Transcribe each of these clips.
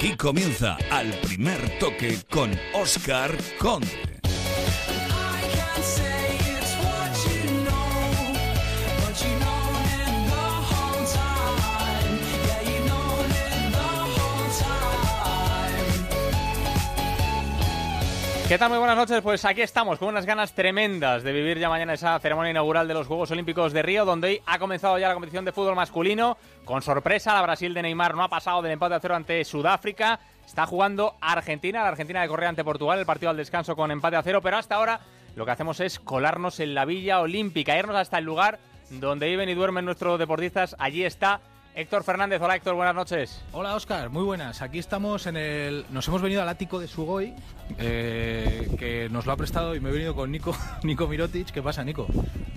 Aquí comienza al primer toque con Oscar Conde. ¿Qué tal? Muy buenas noches. Pues aquí estamos con unas ganas tremendas de vivir ya mañana esa ceremonia inaugural de los Juegos Olímpicos de Río, donde ha comenzado ya la competición de fútbol masculino. Con sorpresa, la Brasil de Neymar no ha pasado del empate a cero ante Sudáfrica. Está jugando Argentina, la Argentina de Correa ante Portugal, el partido al descanso con empate a cero. Pero hasta ahora lo que hacemos es colarnos en la Villa Olímpica, irnos hasta el lugar donde viven y duermen nuestros deportistas. Allí está Héctor Fernández, hola Héctor, buenas noches. Hola Oscar, muy buenas. Aquí estamos en el. Nos hemos venido al ático de Sugoi, eh, que nos lo ha prestado y me he venido con Nico, Nico Mirotic. ¿Qué pasa, Nico?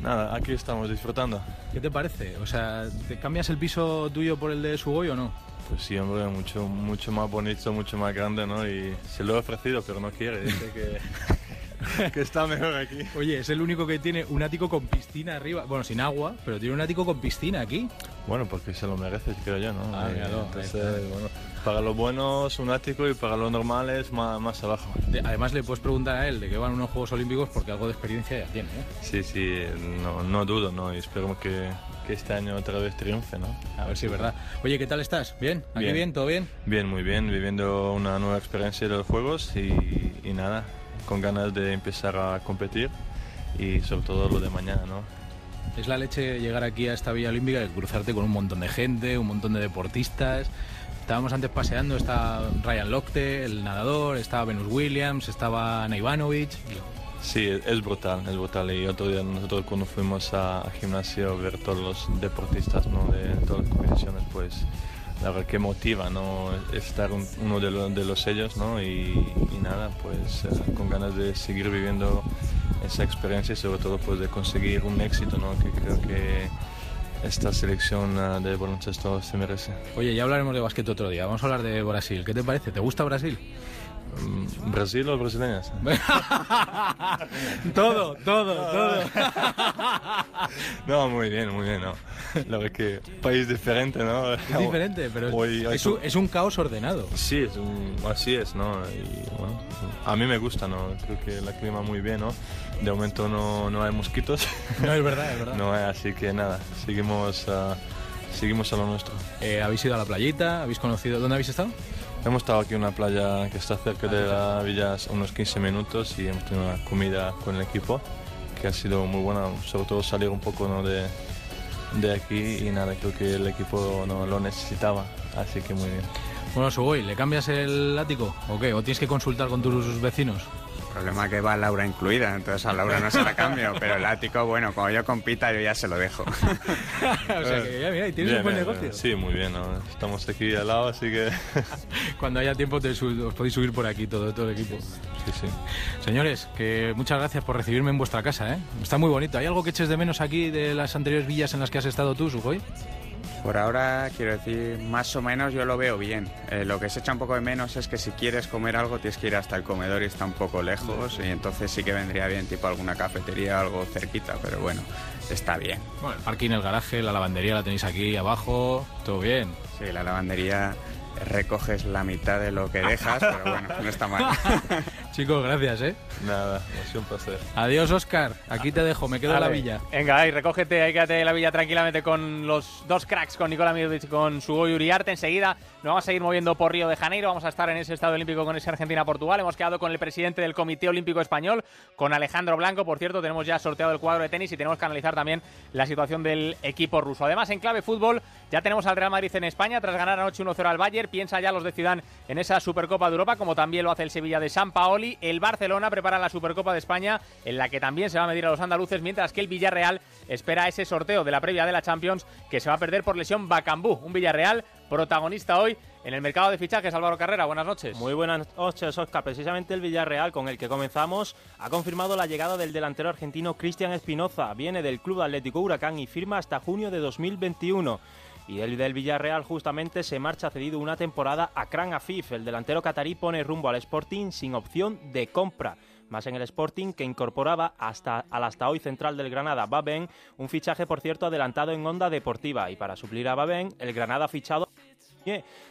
Nada, aquí estamos disfrutando. ¿Qué te parece? O sea, ¿te cambias el piso tuyo por el de Sugoi o no? Pues sí, hombre, mucho, mucho más bonito, mucho más grande, ¿no? Y se lo he ofrecido, pero no quiere. Dice que. que está mejor aquí. Oye, es el único que tiene un ático con piscina arriba. Bueno, sin agua, pero tiene un ático con piscina aquí. Bueno, porque se lo merece, creo yo, ¿no? Ah, Eh, claro, entonces, ahí está. bueno, para los buenos un ático y para los normales más, más abajo. De- además, le puedes preguntar a él de qué van unos Juegos Olímpicos porque algo de experiencia ya tiene, ¿eh? Sí, sí, no, no dudo, ¿no? Y esperemos que, que este año otra vez triunfe, ¿no? A ver si es verdad. Oye, ¿qué tal estás? ¿Bien? ¿Aquí Bien. bien? ¿Todo bien? Bien, muy bien, viviendo una nueva experiencia de los Juegos y, y nada, con ganas de empezar a competir y sobre todo lo de mañana, ¿no? Es la leche llegar aquí a esta Villa Olímpica y cruzarte con un montón de gente, un montón de deportistas. Estábamos antes paseando, está Ryan Lochte, el nadador, estaba Venus Williams, estaba Ana Ivanovic. Sí, es brutal, es brutal. Y otro día nosotros cuando fuimos a, a gimnasio a ver todos los deportistas ¿no? de todas las competiciones, pues la verdad que motiva ¿no? estar un- uno de, los de los sellos ¿no? y, y nada, pues eh, con ganas de seguir viviendo esa experiencia y sobre todo pues de conseguir un éxito ¿no? que creo que esta selección eh, de baloncesto se merece. Oye, ya hablaremos de básquet otro día. Vamos a hablar de Brasil. ¿Qué te parece? ¿Te gusta Brasil? Mm, ¿Brasil o brasileñas? todo, todo, todo. No, muy bien, muy bien. No. La verdad que país diferente, ¿no? Es diferente, pero es, Hoy es un, es un caos ordenado. Sí, es un- así es, ¿no? Y, bueno, a mí me gusta, ¿no? Creo que el clima muy bien, ¿no? De momento no, no hay mosquitos, No, es verdad, es verdad. no así que nada, seguimos, ah, seguimos a lo nuestro. Eh, ¿Habéis ido a la playita? ¿Habéis conocido? ¿Dónde habéis estado? Hemos estado aquí en una playa que está cerca de la villa unos 15 minutos y hemos tenido una comida con el equipo que ha sido muy buena, sobre todo salir un poco ¿no? de, de aquí y nada, creo que el equipo no lo necesitaba, así que muy bien. Bueno, Sugoi, ¿le cambias el ático o qué? ¿O tienes que consultar con tus vecinos? El problema es que va Laura incluida, entonces a Laura no se la cambio, pero el ático, bueno, cuando yo compita yo ya se lo dejo. o sea que ya, mira, y tienes Bien, un buen bien, negocio. bien. Sí, muy bien, ¿no? estamos aquí al lado, así que Cuando haya tiempo te os podéis subir por aquí todo, todo el equipo. sí, sí. Señores, que muchas gracias por recibirme en vuestra casa, ¿eh? Está muy bonito. ¿Hay algo que eches de menos aquí de las anteriores villas en las que has estado tú, Sugoi? Por ahora, quiero decir, más o menos yo lo veo bien. Eh, lo que se echa un poco de menos es que si quieres comer algo tienes que ir hasta el comedor y está un poco lejos y entonces sí que vendría bien tipo alguna cafetería, algo cerquita, pero bueno, está bien. Bueno, el parking, el garaje, la lavandería la tenéis aquí abajo, todo bien. Sí, la lavandería recoges la mitad de lo que dejas, pero bueno, no está mal. Chicos, gracias, ¿eh? Nada, ha sido un placer. Adiós, Oscar. Aquí te dejo, me quedo en la villa. Venga, ahí, recógete, ahí quédate en la villa tranquilamente con los dos cracks, con Nicola Mirotic y con Sugoi Uriarte. Enseguida nos vamos a seguir moviendo por Río de Janeiro, vamos a estar en ese estado olímpico con ese Argentina-Portugal. Hemos quedado con el presidente del Comité Olímpico Español, con Alejandro Blanco. Por cierto, tenemos ya sorteado el cuadro de tenis y tenemos que analizar también la situación del equipo ruso. Además, en clave fútbol, ya tenemos al Real Madrid en España, tras ganar anoche 1-0 al Bayern. Piensa ya los de Zidane en esa Supercopa de Europa, como también lo hace el Sevilla de San Paoli. El Barcelona prepara la Supercopa de España, en la que también se va a medir a los andaluces, mientras que el Villarreal espera ese sorteo de la previa de la Champions, que se va a perder por lesión Bacambú. Un Villarreal protagonista hoy en el mercado de fichajes. Álvaro Carrera, buenas noches. Muy buenas noches, Oscar. Precisamente el Villarreal, con el que comenzamos, ha confirmado la llegada del delantero argentino Cristian Espinoza. Viene del Club Atlético Huracán y firma hasta junio de 2021. Y el del Villarreal justamente se marcha cedido una temporada a Kran Afif. El delantero catarí pone rumbo al Sporting sin opción de compra. Más en el Sporting que incorporaba hasta, al hasta hoy central del Granada, Baben, un fichaje por cierto adelantado en onda deportiva. Y para suplir a Baben, el Granada ha fichado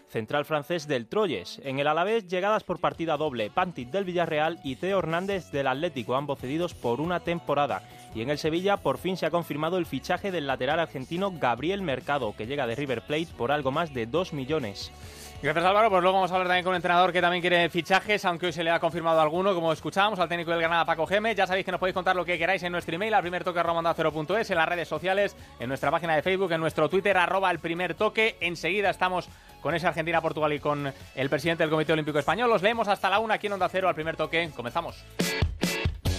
central francés del Troyes. En el Alavés, llegadas por partida doble, Pantic del Villarreal y Teo Hernández del Atlético, ambos cedidos por una temporada. Y en el Sevilla, por fin se ha confirmado el fichaje del lateral argentino Gabriel Mercado, que llega de River Plate por algo más de 2 millones. Gracias Álvaro, pues luego vamos a hablar también con un entrenador que también quiere fichajes, aunque hoy se le ha confirmado alguno, como escuchábamos, al técnico del Granada Paco Geme. Ya sabéis que nos podéis contar lo que queráis en nuestro email, al primer toque es en las redes sociales, en nuestra página de Facebook, en nuestro Twitter, arroba el primer toque. Enseguida estamos con esa Argentina-Portugal y con el presidente del Comité Olímpico Español. Los leemos hasta la una aquí en Onda Cero al primer toque. Comenzamos.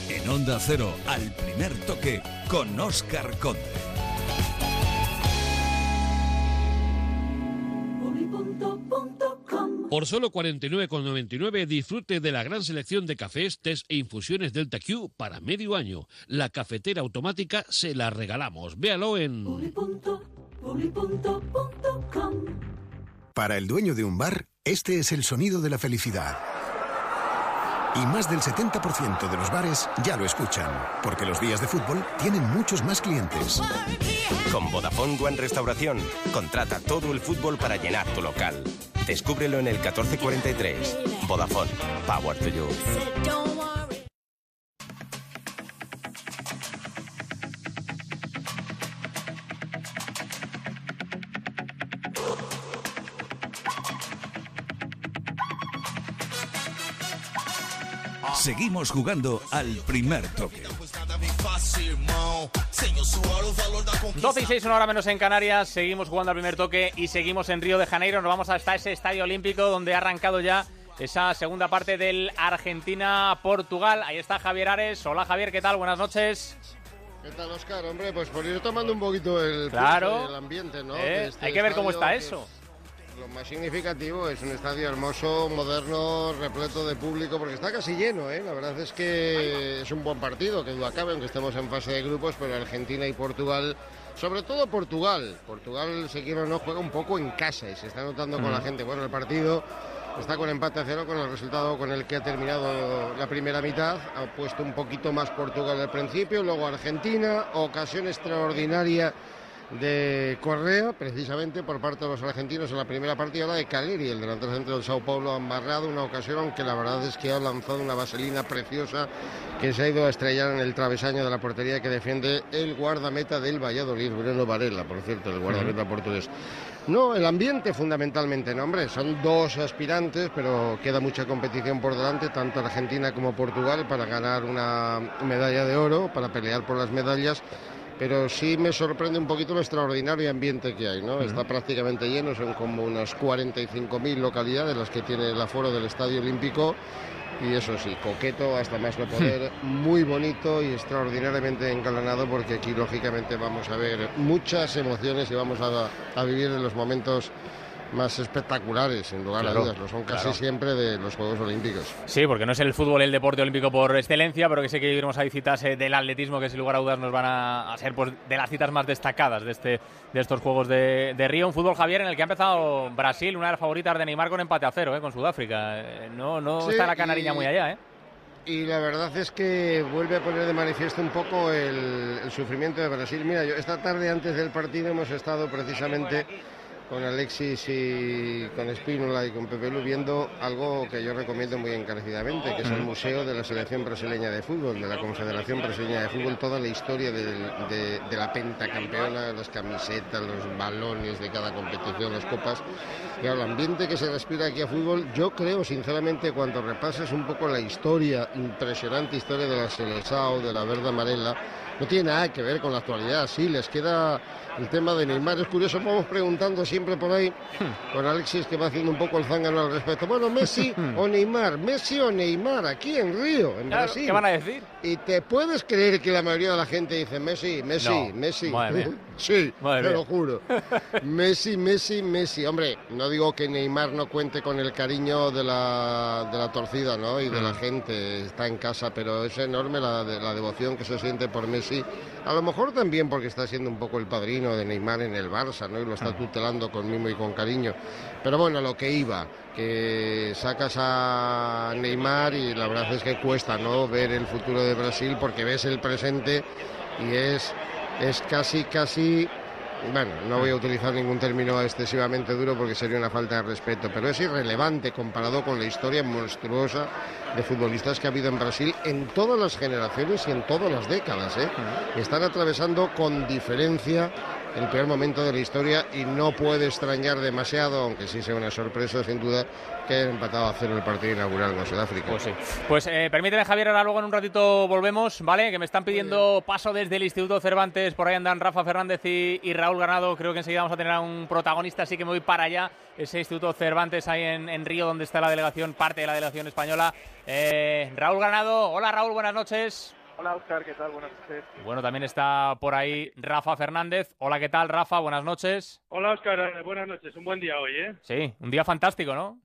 En Onda Cero, al primer toque, con Oscar Conde. Por solo 49,99 disfrute de la gran selección de cafés, tés e infusiones Delta Q para medio año. La cafetera automática se la regalamos. Véalo en... Para el dueño de un bar, este es el sonido de la felicidad. Y más del 70% de los bares ya lo escuchan, porque los días de fútbol tienen muchos más clientes. Con Vodafone One Restauración, contrata todo el fútbol para llenar tu local. Descúbrelo en el 1443. Vodafone, Power to You. Seguimos jugando al primer toque. 12 y 6, una hora menos en Canarias. Seguimos jugando al primer toque y seguimos en Río de Janeiro. Nos vamos hasta ese estadio olímpico donde ha arrancado ya esa segunda parte del Argentina-Portugal. Ahí está Javier Ares. Hola Javier, ¿qué tal? Buenas noches. ¿Qué tal, Oscar? Hombre, pues por ir tomando un poquito el, claro. el ambiente, ¿no? Eh, este hay que ver cómo está eso. Lo más significativo es un estadio hermoso, moderno, repleto de público, porque está casi lleno, ¿eh? La verdad es que es un buen partido, que duda cabe, aunque estemos en fase de grupos, pero Argentina y Portugal, sobre todo Portugal. Portugal, se quiere o no, juega un poco en casa y se está notando con la gente. Bueno, el partido está con empate a cero, con el resultado con el que ha terminado la primera mitad. Ha puesto un poquito más Portugal al principio, luego Argentina, ocasión extraordinaria de Correa, precisamente por parte de los argentinos en la primera partida, la de Caleri, el delantero centro del Sao Paulo, ha embarrado una ocasión, aunque la verdad es que ha lanzado una vaselina preciosa que se ha ido a estrellar en el travesaño de la portería que defiende el guardameta del Valladolid, Bruno Varela, por cierto, el guardameta portugués. No, el ambiente fundamentalmente, no, hombre, son dos aspirantes, pero queda mucha competición por delante, tanto Argentina como Portugal, para ganar una medalla de oro, para pelear por las medallas pero sí me sorprende un poquito el extraordinario ambiente que hay, ¿no? Está prácticamente lleno, son como unas 45.000 localidades las que tiene el aforo del Estadio Olímpico. Y eso sí, coqueto hasta más no poder, muy bonito y extraordinariamente engalanado porque aquí lógicamente vamos a ver muchas emociones y vamos a, a vivir en los momentos más espectaculares, sin lugar a dudas. Lo son casi siempre de los Juegos Olímpicos. Sí, porque no es el fútbol el deporte olímpico por excelencia, pero que sé que viviremos ahí citas eh, del atletismo que sin lugar a dudas nos van a, ser pues, de las citas más destacadas de, este, de estos Juegos de, Río. Un fútbol, Javier, en el que ha empezado Brasil, una de las favoritas de Neymar con empate a cero eh, con Sudáfrica. Eh, no no está la canariña muy allá, ¿eh? Y la verdad es que vuelve a poner de manifiesto un poco el, el sufrimiento de Brasil. Mira, yo esta tarde antes del partido hemos estado precisamente con Alexis y con Espínola y con Pepe Lu viendo algo que yo recomiendo muy encarecidamente, que es el Museo de la Selección Brasileña de Fútbol, de la Confederación Brasileña de Fútbol, toda la historia de, de, de la pentacampeona, las camisetas, los balones de cada competición, las copas. Y el ambiente que se respira aquí a fútbol, yo creo sinceramente cuando repasas un poco la historia, impresionante historia de la Seleção, de la Verde Amarela, no tiene nada que ver con la actualidad, sí, les queda el tema de Neymar. Es curioso, vamos preguntando siempre por ahí con Alexis que va haciendo un poco el zángano al respecto. Bueno, Messi o Neymar, Messi o Neymar, aquí en Río, en Brasil. ¿Qué van a decir? Y te puedes creer que la mayoría de la gente dice Messi, Messi, Messi. sí, te lo juro. Messi, Messi, Messi. Hombre, no digo que Neymar no cuente con el cariño de la, de la torcida, ¿no? Y de la mm. gente, está en casa, pero es enorme la, la devoción que se siente por Messi. A lo mejor también porque está siendo un poco el padrino de Neymar en el Barça, ¿no? Y lo está tutelando con mimo y con cariño. Pero bueno, lo que iba, que sacas a Neymar y la verdad es que cuesta, ¿no? Ver el futuro de Brasil porque ves el presente y es, es casi, casi bueno, no voy a utilizar ningún término excesivamente duro porque sería una falta de respeto, pero es irrelevante comparado con la historia monstruosa de futbolistas que ha habido en Brasil en todas las generaciones y en todas las décadas. ¿eh? Están atravesando con diferencia el peor momento de la historia y no puede extrañar demasiado, aunque sí sea una sorpresa sin duda, que hayan empatado a cero el partido inaugural con Sudáfrica. Pues sí. Pues eh, permíteme, Javier, ahora luego en un ratito volvemos, ¿vale? Que me están pidiendo paso desde el Instituto Cervantes, por ahí andan Rafa Fernández y, y Raúl Ganado, creo que enseguida vamos a tener a un protagonista, así que me voy para allá, ese Instituto Cervantes ahí en, en Río, donde está la delegación, parte de la delegación española. Eh, Raúl Ganado, hola Raúl, buenas noches. Hola Oscar, ¿qué tal? Buenas noches. Bueno, también está por ahí Rafa Fernández. Hola, ¿qué tal, Rafa? Buenas noches. Hola Oscar, eh, buenas noches. Un buen día hoy, ¿eh? Sí, un día fantástico, ¿no?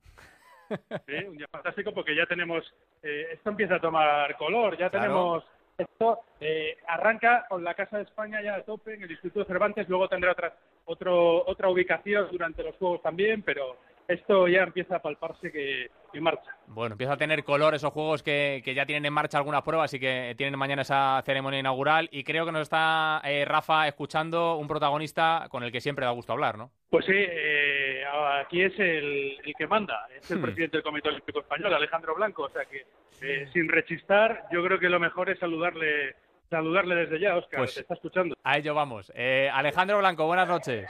Sí, un día fantástico porque ya tenemos, eh, esto empieza a tomar color, ya Claro. tenemos, esto eh, arranca con la Casa de España ya a tope en el Instituto Cervantes, luego tendrá otra, otro, otra ubicación durante los Juegos también, pero esto ya empieza a palparse que, que marcha. Bueno, empieza a tener color esos juegos que, que ya tienen en marcha algunas pruebas y que tienen mañana esa ceremonia inaugural. Y creo que nos está eh, Rafa escuchando un protagonista con el que siempre da gusto hablar, ¿no? Pues sí, eh, aquí es el, el que manda, es el Hmm. presidente del Comité Olímpico Español, Alejandro Blanco, o sea que eh, sin rechistar, yo creo que lo mejor es saludarle, saludarle desde ya, Oscar, Pues- te está escuchando. A ello vamos. Eh, Alejandro Blanco, buenas noches.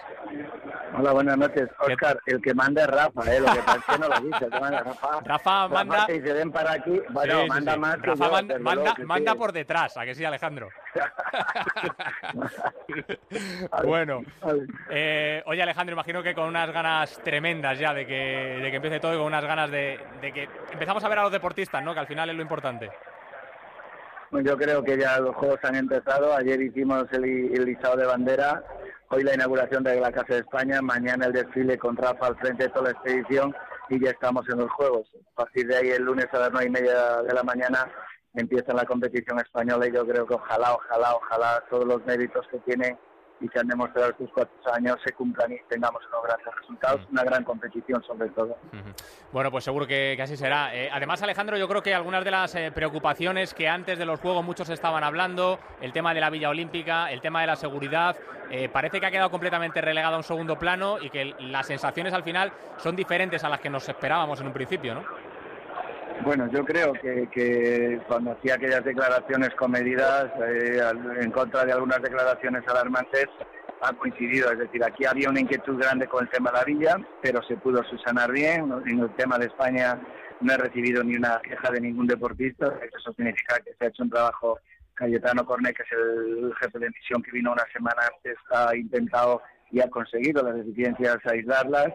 Hola, buenas noches. Oscar, el que manda es Rafa, ¿eh? Lo que pasa es que no lo dice, el que manda es Rafa. Rafa manda- te dice, ven para aquí. Bueno, Sí, sí, manda sí. más que Rafa yo, manda, manda, luego que manda sí. por detrás, ¿a que sí, Alejandro? bueno, eh, oye Alejandro, imagino que con unas ganas tremendas ya de que, de que empiece todo y con unas ganas de, de que empezamos a ver a los deportistas, ¿no? Que al final es lo importante. Yo creo que ya los juegos han empezado. Ayer hicimos el, el listado de bandera, hoy la inauguración de la Casa de España, mañana el desfile con Rafa al frente de toda la expedición y ya estamos en los juegos. A partir de ahí, el lunes a las nueve y media de la mañana empieza la competición española y yo creo que ojalá, ojalá, ojalá todos los méritos que tienen y que han demostrado estos cuatro años se cumplan y tengamos unos grandes resultados, una gran competición sobre todo. Bueno, pues seguro que, que así será. Eh, además, Alejandro, yo creo que algunas de las eh, preocupaciones que antes de los Juegos muchos estaban hablando, el tema de la Villa Olímpica, el tema de la seguridad, eh, parece que ha quedado completamente relegado a un segundo plano y que las sensaciones al final son diferentes a las que nos esperábamos en un principio, ¿no? Bueno, yo creo que, que cuando hacía aquellas declaraciones comedidas eh, en contra de algunas declaraciones alarmantes, han coincidido. Es decir, aquí había una inquietud grande con el tema de la villa, pero se pudo subsanar bien. En el tema de España no he recibido ni una queja de ningún deportista. Eso significa que se ha hecho un trabajo. Cayetano Cornet, que es el jefe de misión que vino una semana antes, ha intentado y ha conseguido las deficiencias aislarlas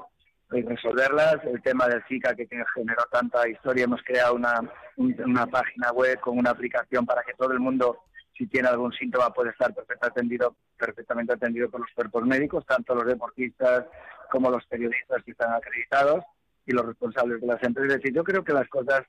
resolverlas. El tema del Zika que generó tanta historia, hemos creado una, un- una página web con una aplicación para que todo el mundo, si tiene algún síntoma, puede estar perfectamente atendido, perfectamente atendido por los cuerpos médicos, tanto los deportistas como los periodistas que están acreditados y los responsables de las empresas. Es decir, yo creo que las cosas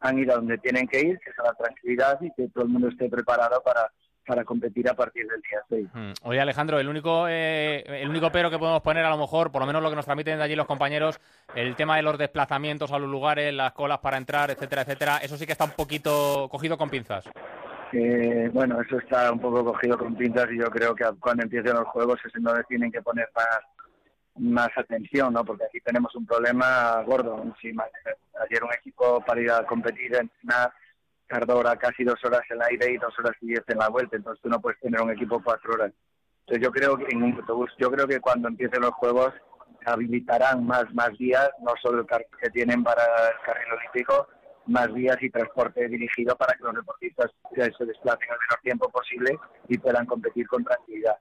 han ido a donde tienen que ir, que es a la tranquilidad y que todo el mundo esté preparado para, para competir a partir del día 6. Mm. Oye, Alejandro, el único, eh, el único pero que podemos poner, a lo mejor, por lo menos lo que nos transmiten de allí los compañeros, el tema de los desplazamientos a los lugares, las colas para entrar, etcétera, etcétera, eso sí que está un poquito cogido con pinzas. Eh, bueno, eso está un poco cogido con pinzas y yo creo que cuando empiecen los juegos es en donde tienen que poner más, más atención, ¿no? Porque aquí tenemos un problema gordo. encima. ayer un equipo para ir a competir, a entrenar, tardó ahora casi dos horas en el aire y dos horas y diez en la vuelta, entonces tú no puedes tener un equipo cuatro horas. Entonces yo creo que en un autobús, yo creo que cuando empiecen los juegos habilitarán más, más vías, no solo el carril que tienen para el carril olímpico, más vías y transporte dirigido para que los deportistas se desplacen el menor tiempo posible y puedan competir con tranquilidad.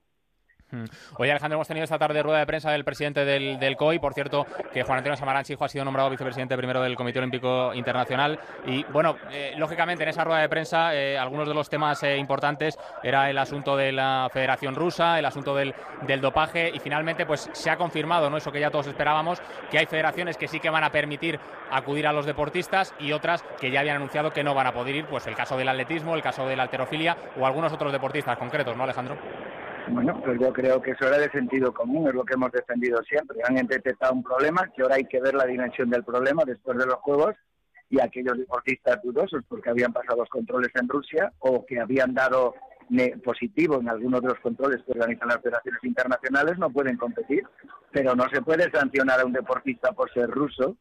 Oye, Alejandro, hemos tenido esta tarde rueda de prensa del presidente del, del COI. Por cierto, que Juan Antonio Samaranch, hijo, ha sido nombrado vicepresidente primero del Comité Olímpico Internacional. Y bueno, eh, lógicamente en esa rueda de prensa, eh, algunos de los temas eh, importantes era el asunto de la Federación Rusa, el asunto del, del dopaje. Y finalmente, pues se ha confirmado, ¿no? Eso que ya todos esperábamos, que hay federaciones que sí que van a permitir acudir a los deportistas y otras que ya habían anunciado que no van a poder ir. Pues el caso del atletismo, el caso de la alterofilia o algunos otros deportistas concretos, ¿no, Alejandro? Bueno, pues yo creo que eso era de sentido común, es lo que hemos defendido siempre. Han detectado un problema, que ahora hay que ver la dimensión del problema después de los Juegos y aquellos deportistas dudosos porque habían pasado los controles en Rusia o que habían dado positivo en algunos de los controles que organizan las federaciones internacionales, no pueden competir. Pero no se puede sancionar a un deportista por ser ruso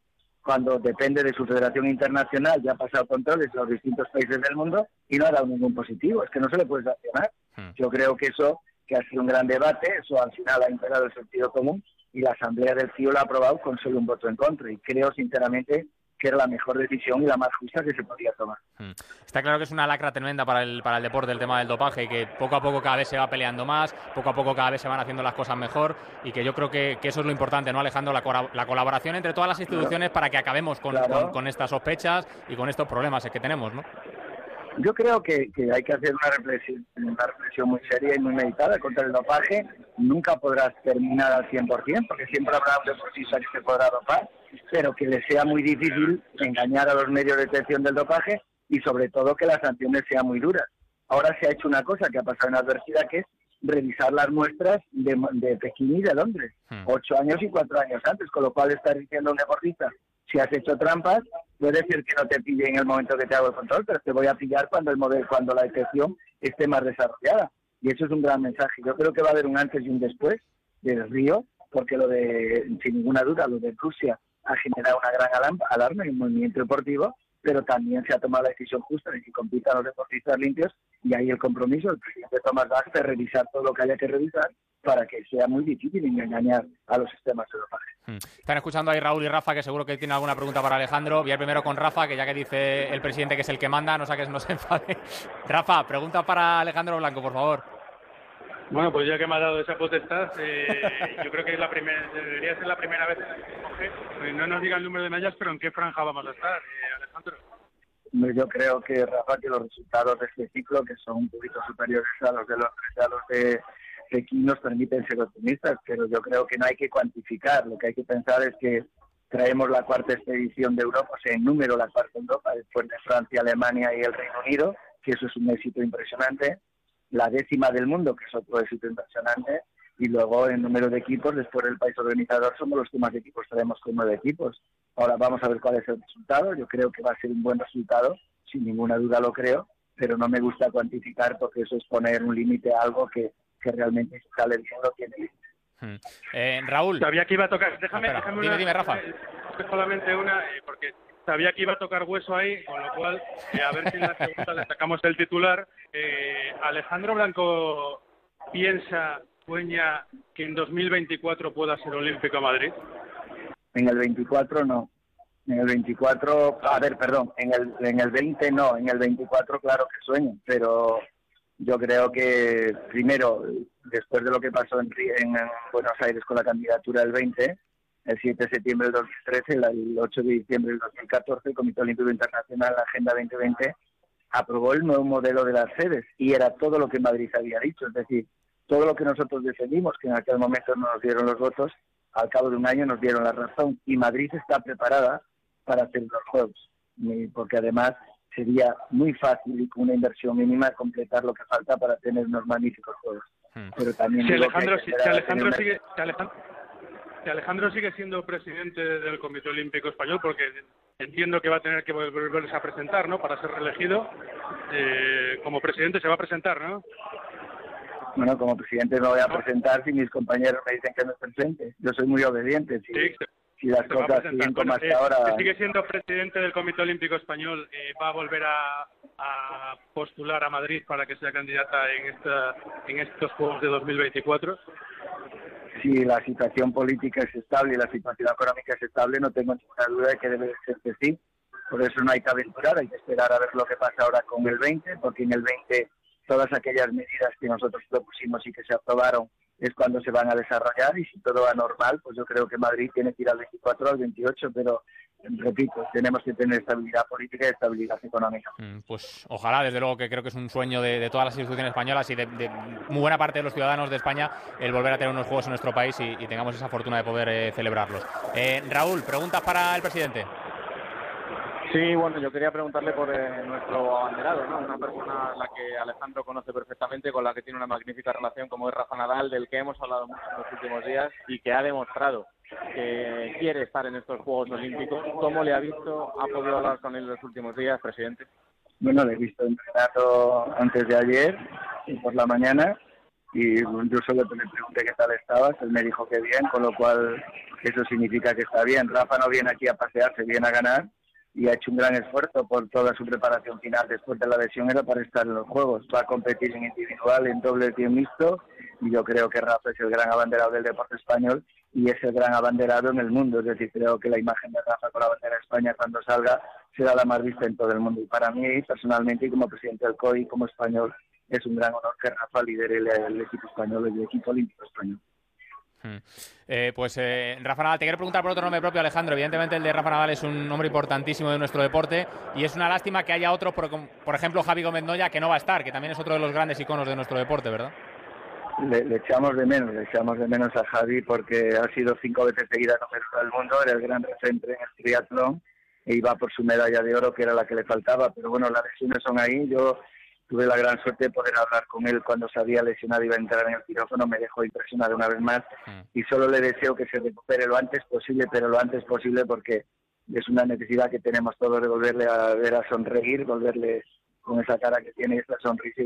cuando depende de su federación internacional, ya ha pasado controles en los distintos países del mundo y no ha dado ningún positivo. Es que no se le puede sancionar. Hmm. Yo creo que eso, que ha sido un gran debate, eso al final ha imperado el sentido común y la Asamblea del CIO lo ha aprobado con solo un voto en contra. Y creo, sinceramente, que era la mejor decisión y la más justa que se podía tomar. Hmm. Está claro que es una lacra tremenda para el, para el deporte el tema del dopaje y que poco a poco cada vez se va peleando más, poco a poco cada vez se van haciendo las cosas mejor y que yo creo que, eso es lo importante, ¿no, Alejandro? La, la colaboración entre todas las instituciones para que acabemos con, con, estas sospechas y con estos problemas que tenemos, ¿no? Yo creo que, que, hay que hacer una reflexión, una reflexión muy seria y muy meditada contra el dopaje. Nunca podrás terminar al 100%, porque siempre habrá un deportista que se podrá dopar pero que le sea muy difícil engañar a los medios de detección del dopaje y sobre todo que las sanciones sean muy duras. Ahora se ha hecho una cosa que ha pasado adversidad que es revisar las muestras de, de Pekín y de Londres, hmm. ocho años y cuatro años antes, con lo cual está diciendo un deportista, si has hecho trampas, puede decir que no te pille en el momento que te hago el control, pero te voy a pillar cuando el modelo, cuando la detección esté más desarrollada. Y eso es un gran mensaje. Yo creo que va a haber un antes y un después del Río, porque lo de, sin ninguna duda, lo de Rusia ha generado una gran alarma en el movimiento deportivo, pero también se ha tomado la decisión justa de que compitan los deportistas limpios y ahí el compromiso del presidente Tomás Bach de revisar todo lo que haya que revisar para que sea muy difícil engañar a los sistemas de dopaje. Hmm. Están escuchando ahí Raúl y Rafa, que seguro que tiene alguna pregunta para Alejandro. Voy a primero con Rafa, que ya que dice el presidente que es el que manda, no saques, no se enfade. Rafa, pregunta para Alejandro Blanco, por favor. Bueno, pues ya que me ha dado esa potestad, eh, yo creo que es la primera, debería ser la primera vez en la que coge. No nos diga el número de medallas, pero ¿en qué franja vamos a estar, eh, Alejandro? Yo creo que, Rafa, que los resultados de este ciclo, que son un poquito superiores a los de los, a los de Pekín, nos permiten ser optimistas, pero yo creo que no hay que cuantificar. Lo que hay que pensar es que traemos la cuarta expedición de Europa, o sea, en número la cuarta Europa, después de Francia, Alemania y el Reino Unido, que eso es un éxito impresionante la décima del mundo, que es otro éxito impresionante, y luego en número de equipos, después del país organizador, somos los que más equipos tenemos con nueve equipos. Ahora vamos a ver cuál es el resultado. Yo creo que va a ser un buen resultado, sin ninguna duda lo creo, pero no me gusta cuantificar porque eso es poner un límite a algo que, que realmente está diciendo tiene límite. Hmm. Eh, Raúl. Sabía que iba a tocar. Déjame, dime, dime, Rafa. Solamente una, eh, porque sabía que iba a tocar hueso ahí, con lo cual, eh, a ver si en la segunda le sacamos el titular. Eh, Alejandro Blanco piensa, sueña que en 2024 pueda ser Olímpico Madrid. En el 24 no. En el 24, a ver, perdón, en el, en el 20 no, en el 24 claro que sueño, pero yo creo que primero, después de lo que pasó en, en Buenos Aires con la candidatura del 20, el 7 de septiembre del 2013, el 8 de diciembre del 2014, el Comité Olímpico Internacional, la Agenda 2020, aprobó el nuevo modelo de las sedes y era todo lo que Madrid había dicho, es decir, todo lo que nosotros defendimos, que en aquel momento no nos dieron los votos, al cabo de un año nos dieron la razón y Madrid está preparada para hacer los Juegos, porque además sería muy fácil y con una inversión mínima completar lo que falta para tener unos magníficos Juegos. Hmm. Pero también si Alejandro, si Alejandro sigue, Alejandro, Alejandro sigue siendo presidente del Comité Olímpico Español porque entiendo que va a tener que volverse a presentar, ¿no? Para ser reelegido. Eh, como presidente se va a presentar, ¿no? Bueno, como presidente no voy a presentar si mis compañeros me dicen que no estoy presente. Yo soy muy obediente. Si, si las cosas siguen como hasta eh, ahora... Sigue siendo presidente del Comité Olímpico Español. Eh, ¿Va a volver a, postular a Madrid para que sea candidata en, esta, en estos Juegos de 2024? si la situación política es estable y la situación económica es estable, no tengo ninguna duda de que debe ser que sí. Por eso no hay que aventurar, hay que esperar a ver lo que pasa ahora con el 20, porque en el 20 todas aquellas medidas que nosotros propusimos y que se aprobaron es cuando se van a desarrollar y si todo va normal, pues yo creo que Madrid tiene que ir al 24 al 28, pero repito, tenemos que tener estabilidad política y estabilidad económica. Mm, pues ojalá, desde luego que creo que es un sueño de, todas las instituciones españolas y de, muy buena parte de los ciudadanos de España el volver a tener unos juegos en nuestro país y, tengamos esa fortuna de poder eh, celebrarlos. Eh, Raúl, preguntas para el presidente. Sí, bueno, yo quería preguntarle por eh, nuestro abanderado, ¿no? Una persona a la que Alejandro conoce perfectamente, con la que tiene una magnífica relación, como es Rafa Nadal, del que hemos hablado mucho en los últimos días y que ha demostrado que quiere estar en estos Juegos Olímpicos. ¿Cómo le ha visto? ¿Ha podido hablar con él en los últimos días, presidente? Bueno, le he visto entrenando antes de ayer, por la mañana, y yo solo le pregunté qué tal estabas, él me dijo que bien, con lo cual eso significa que está bien. Rafa no viene aquí a pasearse, viene a ganar y ha hecho un gran esfuerzo por toda su preparación final después de la lesión era para estar en los Juegos. Va a competir en individual, en doble y mixto y yo creo que Rafa es el gran abanderado del deporte español y es el gran abanderado en el mundo. Es decir, creo que la imagen de Rafa con la bandera de España cuando salga será la más vista en todo el mundo. Y para mí, personalmente, y como presidente del COI, como español, es un gran honor que Rafa lidere el, equipo español, el equipo olímpico español. Eh, pues eh, Rafa Nadal, te quiero preguntar por otro nombre propio, Alejandro. Evidentemente el de Rafa Nadal es un nombre importantísimo de nuestro deporte y es una lástima que haya otro, por, por ejemplo Javi Gómez Noya, que no va a estar, que también es otro de los grandes iconos de nuestro deporte, ¿verdad? Le, echamos de menos, le echamos de menos a Javi porque ha sido cinco veces seguida número del mundo, era el gran referente en el triatlón e iba por su medalla de oro, que era la que le faltaba. Pero bueno, las lesiones son ahí. Yo tuve la gran suerte de poder hablar con él cuando se había lesionado y iba a entrar en el quirófano, me dejó impresionado una vez más. Y solo le deseo que se recupere lo antes posible, pero lo antes posible porque es una necesidad que tenemos todos de volverle a ver a sonreír, volverle con esa cara que tiene, esa sonrisa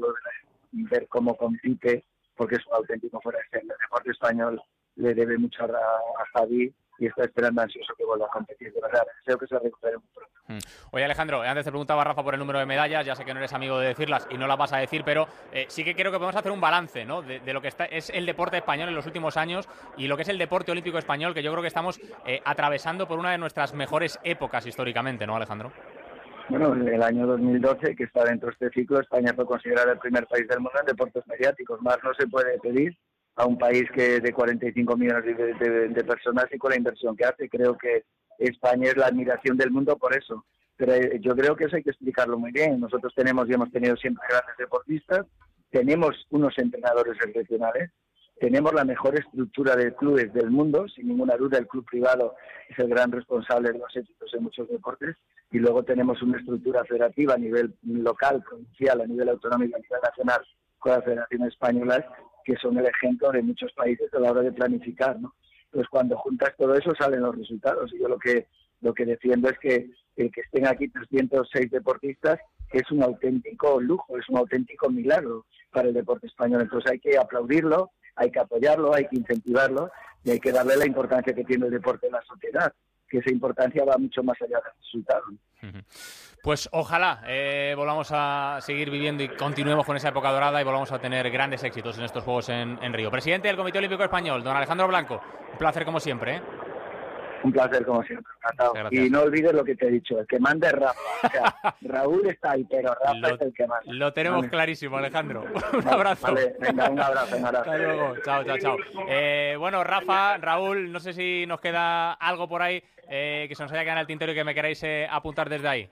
y ver cómo compite, porque es un auténtico fuera de El deporte español le debe mucho a, a Javi y está esperando ansioso que vuelva a competir. De verdad, que se recupere muy pronto. Mm. Oye, Alejandro, antes te preguntaba Rafa por el número de medallas, ya sé que no eres amigo de decirlas y no las vas a decir, pero eh, sí que creo que podemos hacer un balance ¿no? de, lo que está, es el deporte español en los últimos años y lo que es el deporte olímpico español, que yo creo que estamos eh, atravesando por una de nuestras mejores épocas históricamente, ¿no, Alejandro? Bueno, en el año 2012, que está dentro de este ciclo, España fue considerada el primer país del mundo en deportes mediáticos. Más no se puede pedir a un país que de 45 millones de, personas y con la inversión que hace. Creo que España es la admiración del mundo por eso. Pero eh, yo creo que eso hay que explicarlo muy bien. Nosotros tenemos y hemos tenido siempre grandes deportistas, tenemos unos entrenadores excepcionales, tenemos la mejor estructura de clubes del mundo, sin ninguna duda el club privado es el gran responsable de los éxitos en muchos deportes, y luego tenemos una estructura federativa a nivel local, provincial, a nivel autonómico, a nivel nacional, con las federaciones españolas, que son el ejemplo de muchos países a la hora de planificar, ¿no? Entonces, cuando juntas todo eso, salen los resultados. Y yo lo que, lo que defiendo es que el que estén aquí 306 deportistas es un auténtico lujo, es un auténtico milagro para el deporte español. Entonces, hay que aplaudirlo, hay que apoyarlo, hay que incentivarlo y hay que darle la importancia que tiene el deporte en la sociedad, que esa importancia va mucho más allá del resultado. Pues ojalá eh, volvamos a seguir viviendo y continuemos con esa época dorada y volvamos a tener grandes éxitos en estos Juegos en, Río. Presidente del Comité Olímpico Español, don Alejandro Blanco, un placer como siempre. ¿eh? Un placer como siempre, Y no olvides lo que te he dicho, el que manda es Rafa. Raúl está ahí, pero Rafa es el que manda. Lo tenemos clarísimo, Alejandro. un abrazo. Vale, venga, un abrazo. Un abrazo. Hasta luego. Chao, chao, chao. Eh, bueno, Rafa, Raúl, no sé si nos queda algo por ahí que se nos haya quedado en el tintero y que me queráis apuntar desde ahí.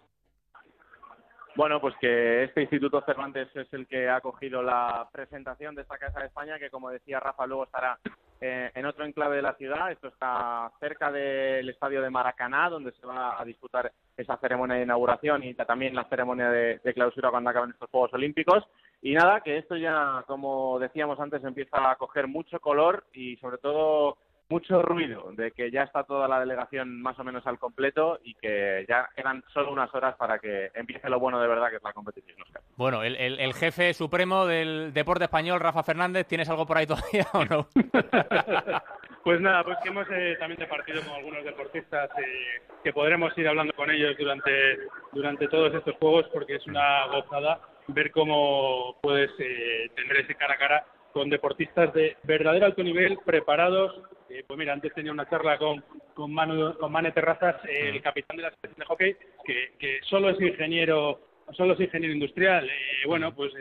Bueno, pues que este Instituto Cervantes es el que ha cogido la presentación de esta Casa de España, que como decía Rafa, luego estará eh, en otro enclave de la ciudad. Esto está cerca del estadio de Maracaná, donde se va a disputar esa ceremonia de inauguración y también la ceremonia de, de clausura cuando acaben estos Juegos Olímpicos. Y nada, que esto ya, como decíamos antes, empieza a coger mucho color y sobre todo mucho ruido de que ya está toda la delegación más o menos al completo y que ya quedan solo unas horas para que empiece lo bueno de verdad que es la competición. Bueno, el, el, jefe supremo del deporte español, Rafa Fernández, ¿tienes algo por ahí todavía o no? pues nada, pues que hemos eh, también departido con algunos deportistas eh, que podremos ir hablando con ellos durante, durante todos estos juegos porque es una gozada ver cómo puedes eh, tener ese cara a cara con deportistas de verdadero alto nivel, preparados. Eh, pues mira, antes tenía una charla con, con, Manu, con Mane Terrazas, eh, el capitán de la selección de hockey, que, que solo es ingeniero solo es ingeniero industrial. Eh, bueno, pues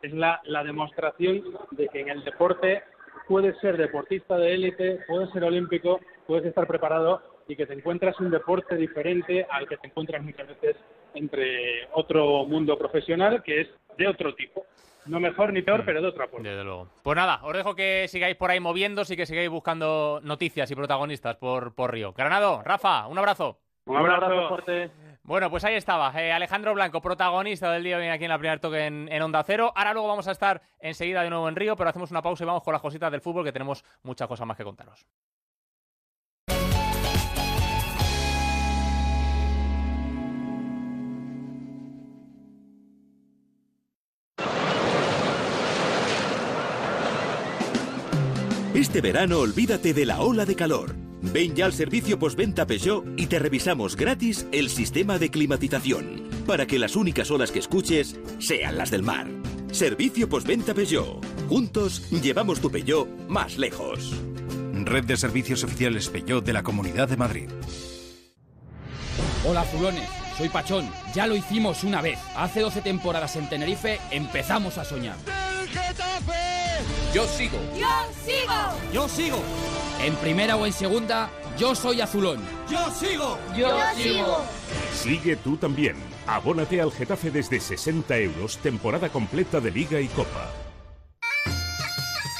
es la, la demostración de que en el deporte puedes ser deportista de élite, puedes ser olímpico, puedes estar preparado y que te encuentras un deporte diferente al que te encuentras muchas veces entre otro mundo profesional que es de otro tipo. No mejor ni peor, mm. pero de otra forma. Desde luego. Pues nada, os dejo que sigáis por ahí moviéndose y que sigáis buscando noticias y protagonistas por, por Río. Granado, Rafa, un abrazo. Un abrazo, fuerte. Bueno, pues ahí estaba, eh, Alejandro Blanco, protagonista del día aquí en la primera toque en, en, Onda Cero. Ahora luego vamos a estar enseguida de nuevo en Río, pero hacemos una pausa y vamos con las cositas del fútbol que tenemos muchas cosas más que contaros. Este verano olvídate de la ola de calor. Ven ya al servicio postventa Peugeot y te revisamos gratis el sistema de climatización para que las únicas olas que escuches sean las del mar. Servicio postventa Peugeot. Juntos llevamos tu Peugeot más lejos. Red de Servicios Oficiales Peugeot de la Comunidad de Madrid. Hola Zulones, soy Pachón. Ya lo hicimos una vez. Hace 12 temporadas en Tenerife empezamos a soñar. Yo sigo. Yo sigo. Yo sigo. En primera o en segunda, yo soy azulón. Yo sigo. Yo sigo. Sigue tú también. Abónate al Getafe desde 60 euros, temporada completa de Liga y Copa.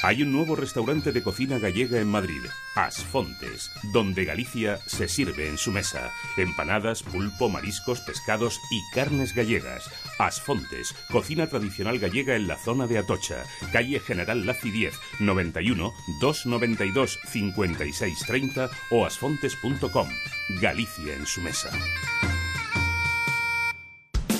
Hay un nuevo restaurante de cocina gallega en Madrid, Asfontes, donde Galicia se sirve en su mesa. Empanadas, pulpo, mariscos, pescados y carnes gallegas. Asfontes, cocina tradicional gallega en la zona de Atocha, calle General Laci 10, 91 292 5630 o asfontes.com. Galicia en su mesa.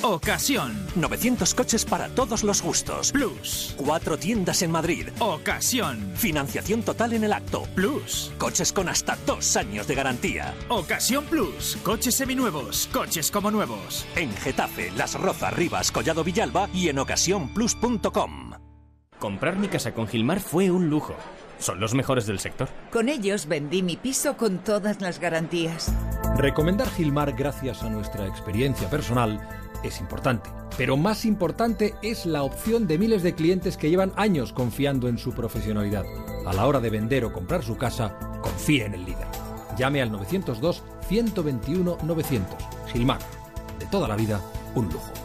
Ocasión. 900 coches para todos los gustos. Plus. Cuatro tiendas en Madrid. Ocasión. Financiación total en el acto. Plus. Coches con hasta dos años de garantía. Ocasión Plus. Coches seminuevos. Coches como nuevos. En Getafe, Las Rozas, Rivas, Collado Villalba y en ocasiónplus.com. Comprar mi casa con Gilmar fue un lujo. Son los mejores del sector. Con ellos vendí mi piso con todas las garantías. Recomendar Gilmar gracias a nuestra experiencia personal es importante. Pero más importante es la opción de miles de clientes que llevan años confiando en su profesionalidad. A la hora de vender o comprar su casa, confíe en el líder. Llame al 902-121-900. Gilmar. De toda la vida, un lujo.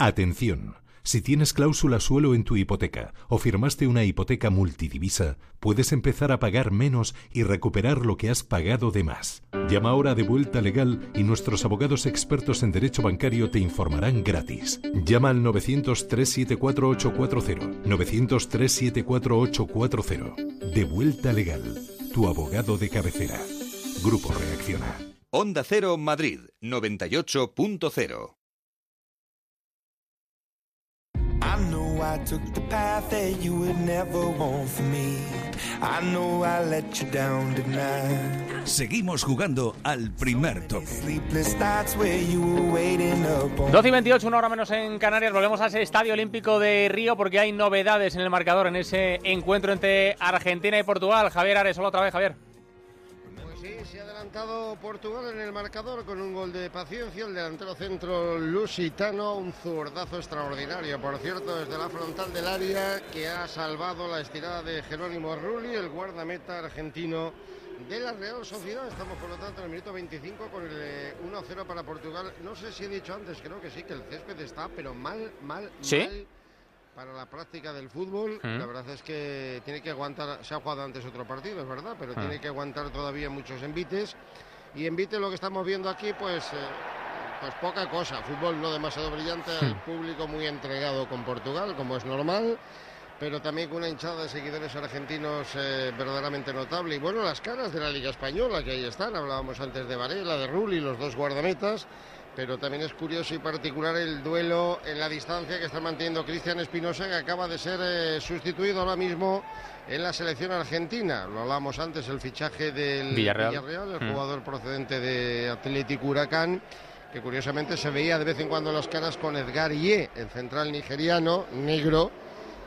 Atención. Si tienes cláusula suelo en tu hipoteca o firmaste una hipoteca multidivisa, puedes empezar a pagar menos y recuperar lo que has pagado de más. Llama ahora de vuelta legal y nuestros abogados expertos en derecho bancario te informarán gratis. Llama al 900-374-840. 900-374-840. De vuelta legal. Tu abogado de cabecera. Grupo Reacciona. Onda Cero Madrid 98.0 I took the path that you would never want for me. I know I let you down tonight. Seguimos jugando al primer toque. Sleepless nights where you were waiting up on 12 y 28, una hora menos en Canarias. Volvemos a ese Estadio Olímpico de Río porque hay novedades en el marcador en ese encuentro entre Argentina y Portugal. Javier Ares, hola otra vez, Javier. Sí, se ha adelantado Portugal en el marcador con un gol de paciencia. El delantero centro Lusitano, un zurdazo extraordinario, por cierto, desde la frontal del área que ha salvado la estirada de Jerónimo Rulli, el guardameta argentino de la Real Sociedad. Estamos, por lo tanto, en el minuto 25 con el eh, 1-0 para Portugal. No sé si he dicho antes, creo que sí, que el césped está, pero mal, mal, ¿Sí? mal para la práctica del fútbol. Mm. La verdad es que tiene que aguantar, se ha jugado antes otro partido, es verdad, pero Mm. tiene que aguantar todavía muchos envites. Y envite lo que estamos viendo aquí, pues, eh, pues poca cosa. Fútbol no demasiado brillante, el público muy entregado con Portugal, como es normal. Pero también con una hinchada de seguidores argentinos eh, verdaderamente notable. Y bueno, las caras de la Liga Española, que ahí están. Hablábamos antes de Varela, de Rulli, los dos guardametas pero también es curioso y particular el duelo en la distancia que está manteniendo Cristian Espinosa, que acaba de ser eh, sustituido ahora mismo en la selección argentina. Lo hablamos antes, el fichaje del Villarreal. el Mm. jugador procedente de Atlético Huracán, que curiosamente se veía de vez en cuando las caras con Edgar Ye, el central nigeriano, negro,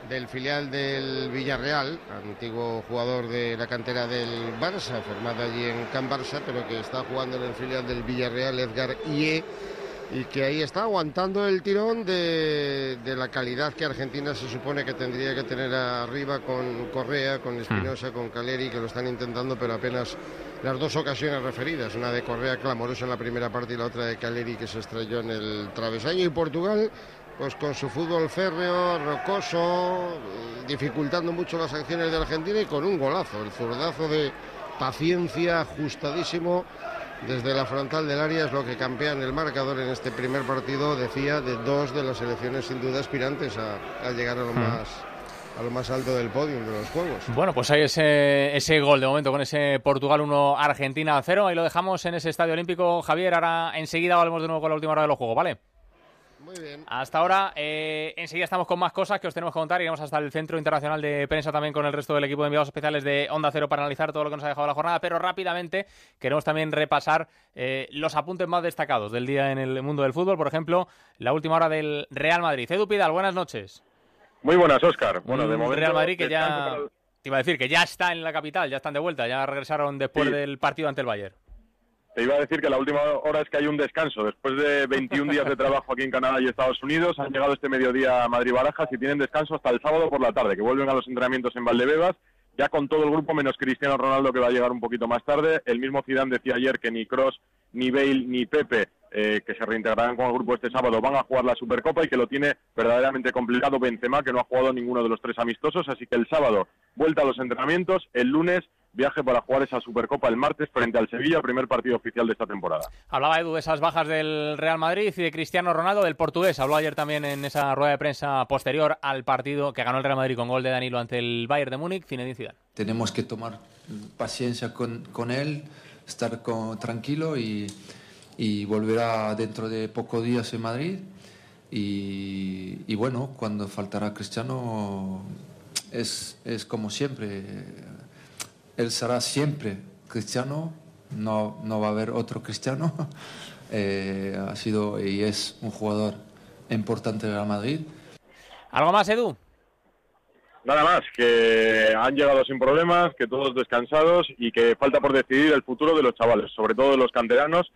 del filial del Villarreal, antiguo jugador de la cantera del Barça, formado allí en Can Barça, pero que está jugando en el filial del Villarreal, Edgar Ie, y que ahí está aguantando el tirón de, de la calidad que Argentina se supone que tendría que tener arriba con Correa, con Espinosa, con Caleri, que lo están intentando, pero apenas las dos ocasiones referidas, una de Correa clamorosa en la primera parte y la otra de Caleri que se estrelló en el travesaño. Y Portugal, pues con su fútbol férreo, rocoso, dificultando mucho las acciones de Argentina y con un golazo, el zurdazo de paciencia ajustadísimo desde la frontal del área es lo que campea en el marcador en este primer partido, decía, de dos de las selecciones sin duda aspirantes a, a llegar a lo más a lo más alto del podio de los juegos. Bueno, pues hay ese, ese gol de momento con ese Portugal 1, Argentina 0. Ahí lo dejamos en ese estadio olímpico. Javier, ahora enseguida volvemos de nuevo con la última hora de los juegos, ¿vale? Muy bien. Hasta ahora, eh, enseguida estamos con más cosas que os tenemos que contar. Iremos hasta el Centro Internacional de Prensa también con el resto del equipo de enviados especiales de Onda Cero para analizar todo lo que nos ha dejado la jornada. Pero rápidamente queremos también repasar eh, los apuntes más destacados del día en el mundo del fútbol. Por ejemplo, la última hora del Real Madrid. Edu Pidal, buenas noches. Muy buenas, Oscar. Bueno, de momento. Real Madrid que ya... Te iba a decir que ya está en la capital, ya están de vuelta, ya regresaron después Sí. del partido ante el Bayern. Te iba a decir que la última hora es que hay un descanso. Después de 21 días de trabajo aquí en Canadá y Estados Unidos, han llegado este mediodía a Madrid-Barajas y tienen descanso hasta el sábado por la tarde, que vuelven a los entrenamientos en Valdebebas, ya con todo el grupo menos Cristiano Ronaldo, que va a llegar un poquito más tarde. El mismo Zidane decía ayer que ni Cross, ni Bale, ni Pepe, eh, que se reintegrarán con el grupo este sábado, van a jugar la Supercopa y que lo tiene verdaderamente complicado Benzema, que no ha jugado ninguno de los tres amistosos. Así que el sábado, vuelta a los entrenamientos. El lunes, viaje para jugar esa Supercopa el martes frente al Sevilla, primer partido oficial de esta temporada. Hablaba Edu de esas bajas del Real Madrid y de Cristiano Ronaldo, del portugués. Habló ayer también en esa rueda de prensa posterior al partido que ganó el Real Madrid con gol de Danilo ante el Bayern de Múnich, Zinedine Zidane. Tenemos que tomar paciencia con, con él, estar con- tranquilo y, y volverá dentro de pocos días en Madrid. Y, y bueno, cuando faltará Cristiano es, es como siempre. Él será siempre Cristiano, no, no va a haber otro Cristiano. Eh, ha sido y es un jugador importante de Real Madrid. ¿Algo más, Edu? Nada más, que han llegado sin problemas, que todos descansados y que falta por decidir el futuro de los chavales, sobre todo de los canteranos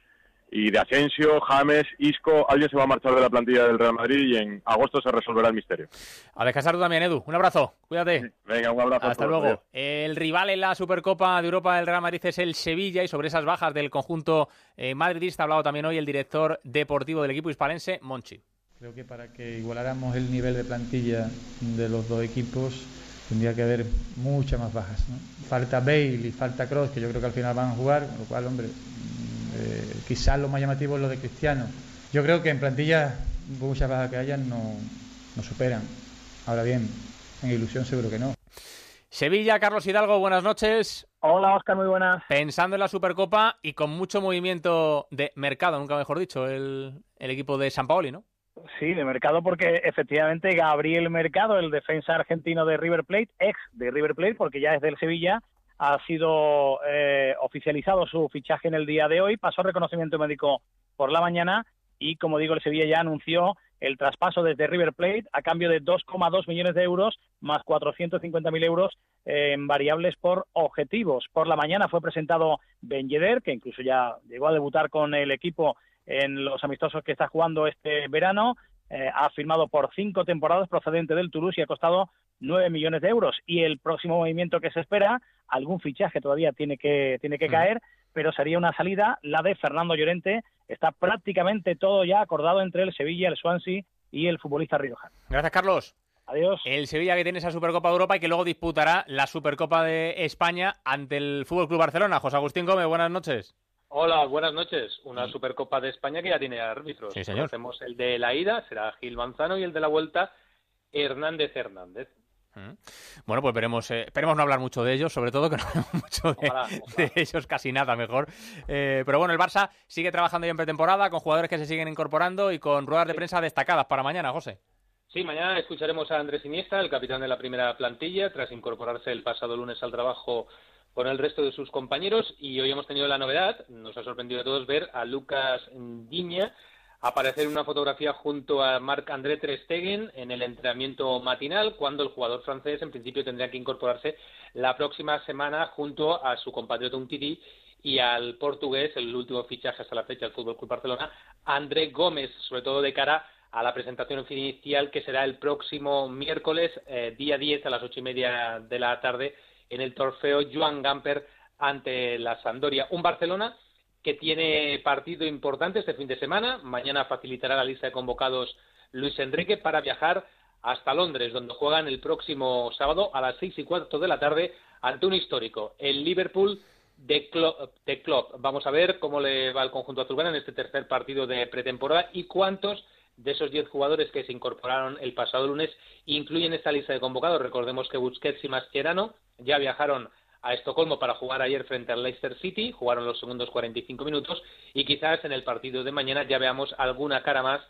y de Asensio, James, Isco. Alguien se va a marchar de la plantilla del Real Madrid y en agosto se resolverá el misterio. A descansar tú también, Edu. Un abrazo. Cuídate. Venga, un abrazo. Hasta luego. El rival en la Supercopa de Europa del Real Madrid es el Sevilla y sobre esas bajas del conjunto eh, madridista ha hablado también hoy el director deportivo del equipo hispalense, Monchi. Creo que para que igualáramos el nivel de plantilla de los dos equipos tendría que haber muchas más bajas. ¿no? Falta Bale y falta Cross, que yo creo que al final van a jugar, con lo cual, hombre, eh, quizás lo más llamativo es lo de Cristiano. Yo creo que en plantilla, muchas bajas que hayan, no, no superan. Ahora bien, en ilusión seguro que no. Sevilla, Carlos Hidalgo, buenas noches. Hola, Oscar, muy buenas. Pensando en la Supercopa y con mucho movimiento de mercado, nunca mejor dicho, el, el equipo de San Paoli, ¿no? Sí, de mercado porque efectivamente Gabriel Mercado, el defensa argentino de River Plate, ex de River Plate, porque ya es del Sevilla, ha sido eh, oficializado su fichaje en el día de hoy, pasó reconocimiento médico por la mañana y, como digo, el Sevilla ya anunció el traspaso desde River Plate a cambio de 2,2 millones de euros más 450.000 euros en variables por objetivos. Por la mañana fue presentado Ben Yedder, que incluso ya llegó a debutar con el equipo en los amistosos que está jugando este verano. Eh, ha firmado por cinco temporadas procedente del Toulouse y ha costado 9 millones de euros. Y el próximo movimiento que se espera, algún fichaje todavía tiene que, tiene que caer, pero sería una salida, la de Fernando Llorente. Está prácticamente todo ya acordado entre el Sevilla, el Swansea y el futbolista riojano. Gracias, Carlos. Adiós. El Sevilla que tiene esa Supercopa de Europa y que luego disputará la Supercopa de España ante el Fútbol Club Barcelona. José Agustín Gómez, buenas noches. Hola, buenas noches. Una Supercopa de España que ya tiene árbitros. Sí, señor. Conocemos el de la ida, será Gil Manzano, y el de la vuelta, Hernández Hernández. Bueno, pues veremos, eh, esperemos no hablar mucho de ellos, sobre todo que no hablemos mucho de, Ojalá, de ellos, casi nada mejor. Eh, pero bueno, el Barça sigue trabajando ya en pretemporada, con jugadores que se siguen incorporando y con ruedas de prensa destacadas para mañana, José. Sí, mañana escucharemos a Andrés Iniesta, el capitán de la primera plantilla, tras incorporarse el pasado lunes al trabajo con el resto de sus compañeros. Y hoy hemos tenido la novedad, nos ha sorprendido a todos ver a Lucas Diña aparecer una fotografía junto a Marc-André Ter en el entrenamiento matinal, cuando el jugador francés en principio tendría que incorporarse la próxima semana junto a su compatriota Umtiti y al portugués, el último fichaje hasta la fecha del Fútbol Club Barcelona, André Gómez, sobre todo de cara a la presentación inicial que será el próximo miércoles, eh, día 10 a las ocho y media de la tarde, en el trofeo Joan Gamper ante la Sampdoria. Un Barcelona que tiene partido importante este fin de semana. Mañana facilitará la lista de convocados Luis Enrique para viajar hasta Londres, donde juegan el próximo sábado a las seis y cuarto de la tarde ante un histórico, el Liverpool de Klopp. Vamos a ver cómo le va el conjunto azulgrana en este tercer partido de pretemporada y cuántos de esos diez jugadores que se incorporaron el pasado lunes incluyen esta lista de convocados. Recordemos que Busquets y Mascherano ya viajaron a Estocolmo para jugar ayer frente al Leicester City, jugaron los segundos 45 minutos y quizás en el partido de mañana ya veamos alguna cara más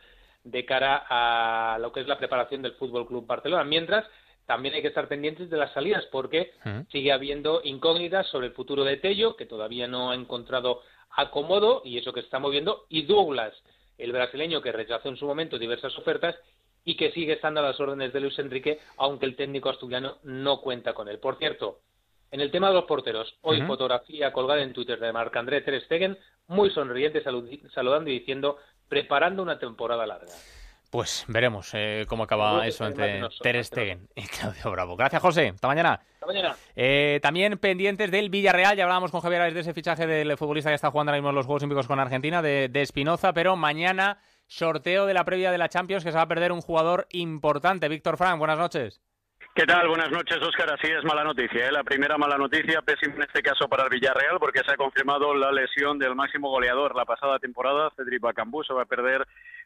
de cara a lo que es la preparación del Fútbol Club Barcelona. Mientras, también hay que estar pendientes de las salidas porque sigue habiendo incógnitas sobre el futuro de Tello, que todavía no ha encontrado acomodo y eso que se está moviendo, y Douglas, el brasileño que rechazó en su momento diversas ofertas y que sigue estando a las órdenes de Luis Enrique, aunque el técnico asturiano no cuenta con él. Por cierto, en el tema de los porteros, hoy fotografía colgada en Twitter de Marc-André Ter Stegen, muy sonriente, saludando y diciendo, preparando una temporada larga. Pues veremos eh, cómo acaba eso entre Ter Stegen y Claudio Bravo. Gracias, José. Hasta mañana. Hasta mañana. Eh, también pendientes del Villarreal. Ya hablábamos con Javier de ese fichaje del futbolista que está jugando ahora mismo en los Juegos Olímpicos con Argentina, de, de Espinoza. Pero mañana, sorteo de la previa de la Champions, que se va a perder un jugador importante. Víctor Frank, buenas noches. ¿Qué tal? Buenas noches, Óscar. Así es mala noticia. ¿eh? La primera mala noticia, pésima en este caso para el Villarreal, porque se ha confirmado la lesión del máximo goleador la pasada temporada. Cedric Bacambú se va a perder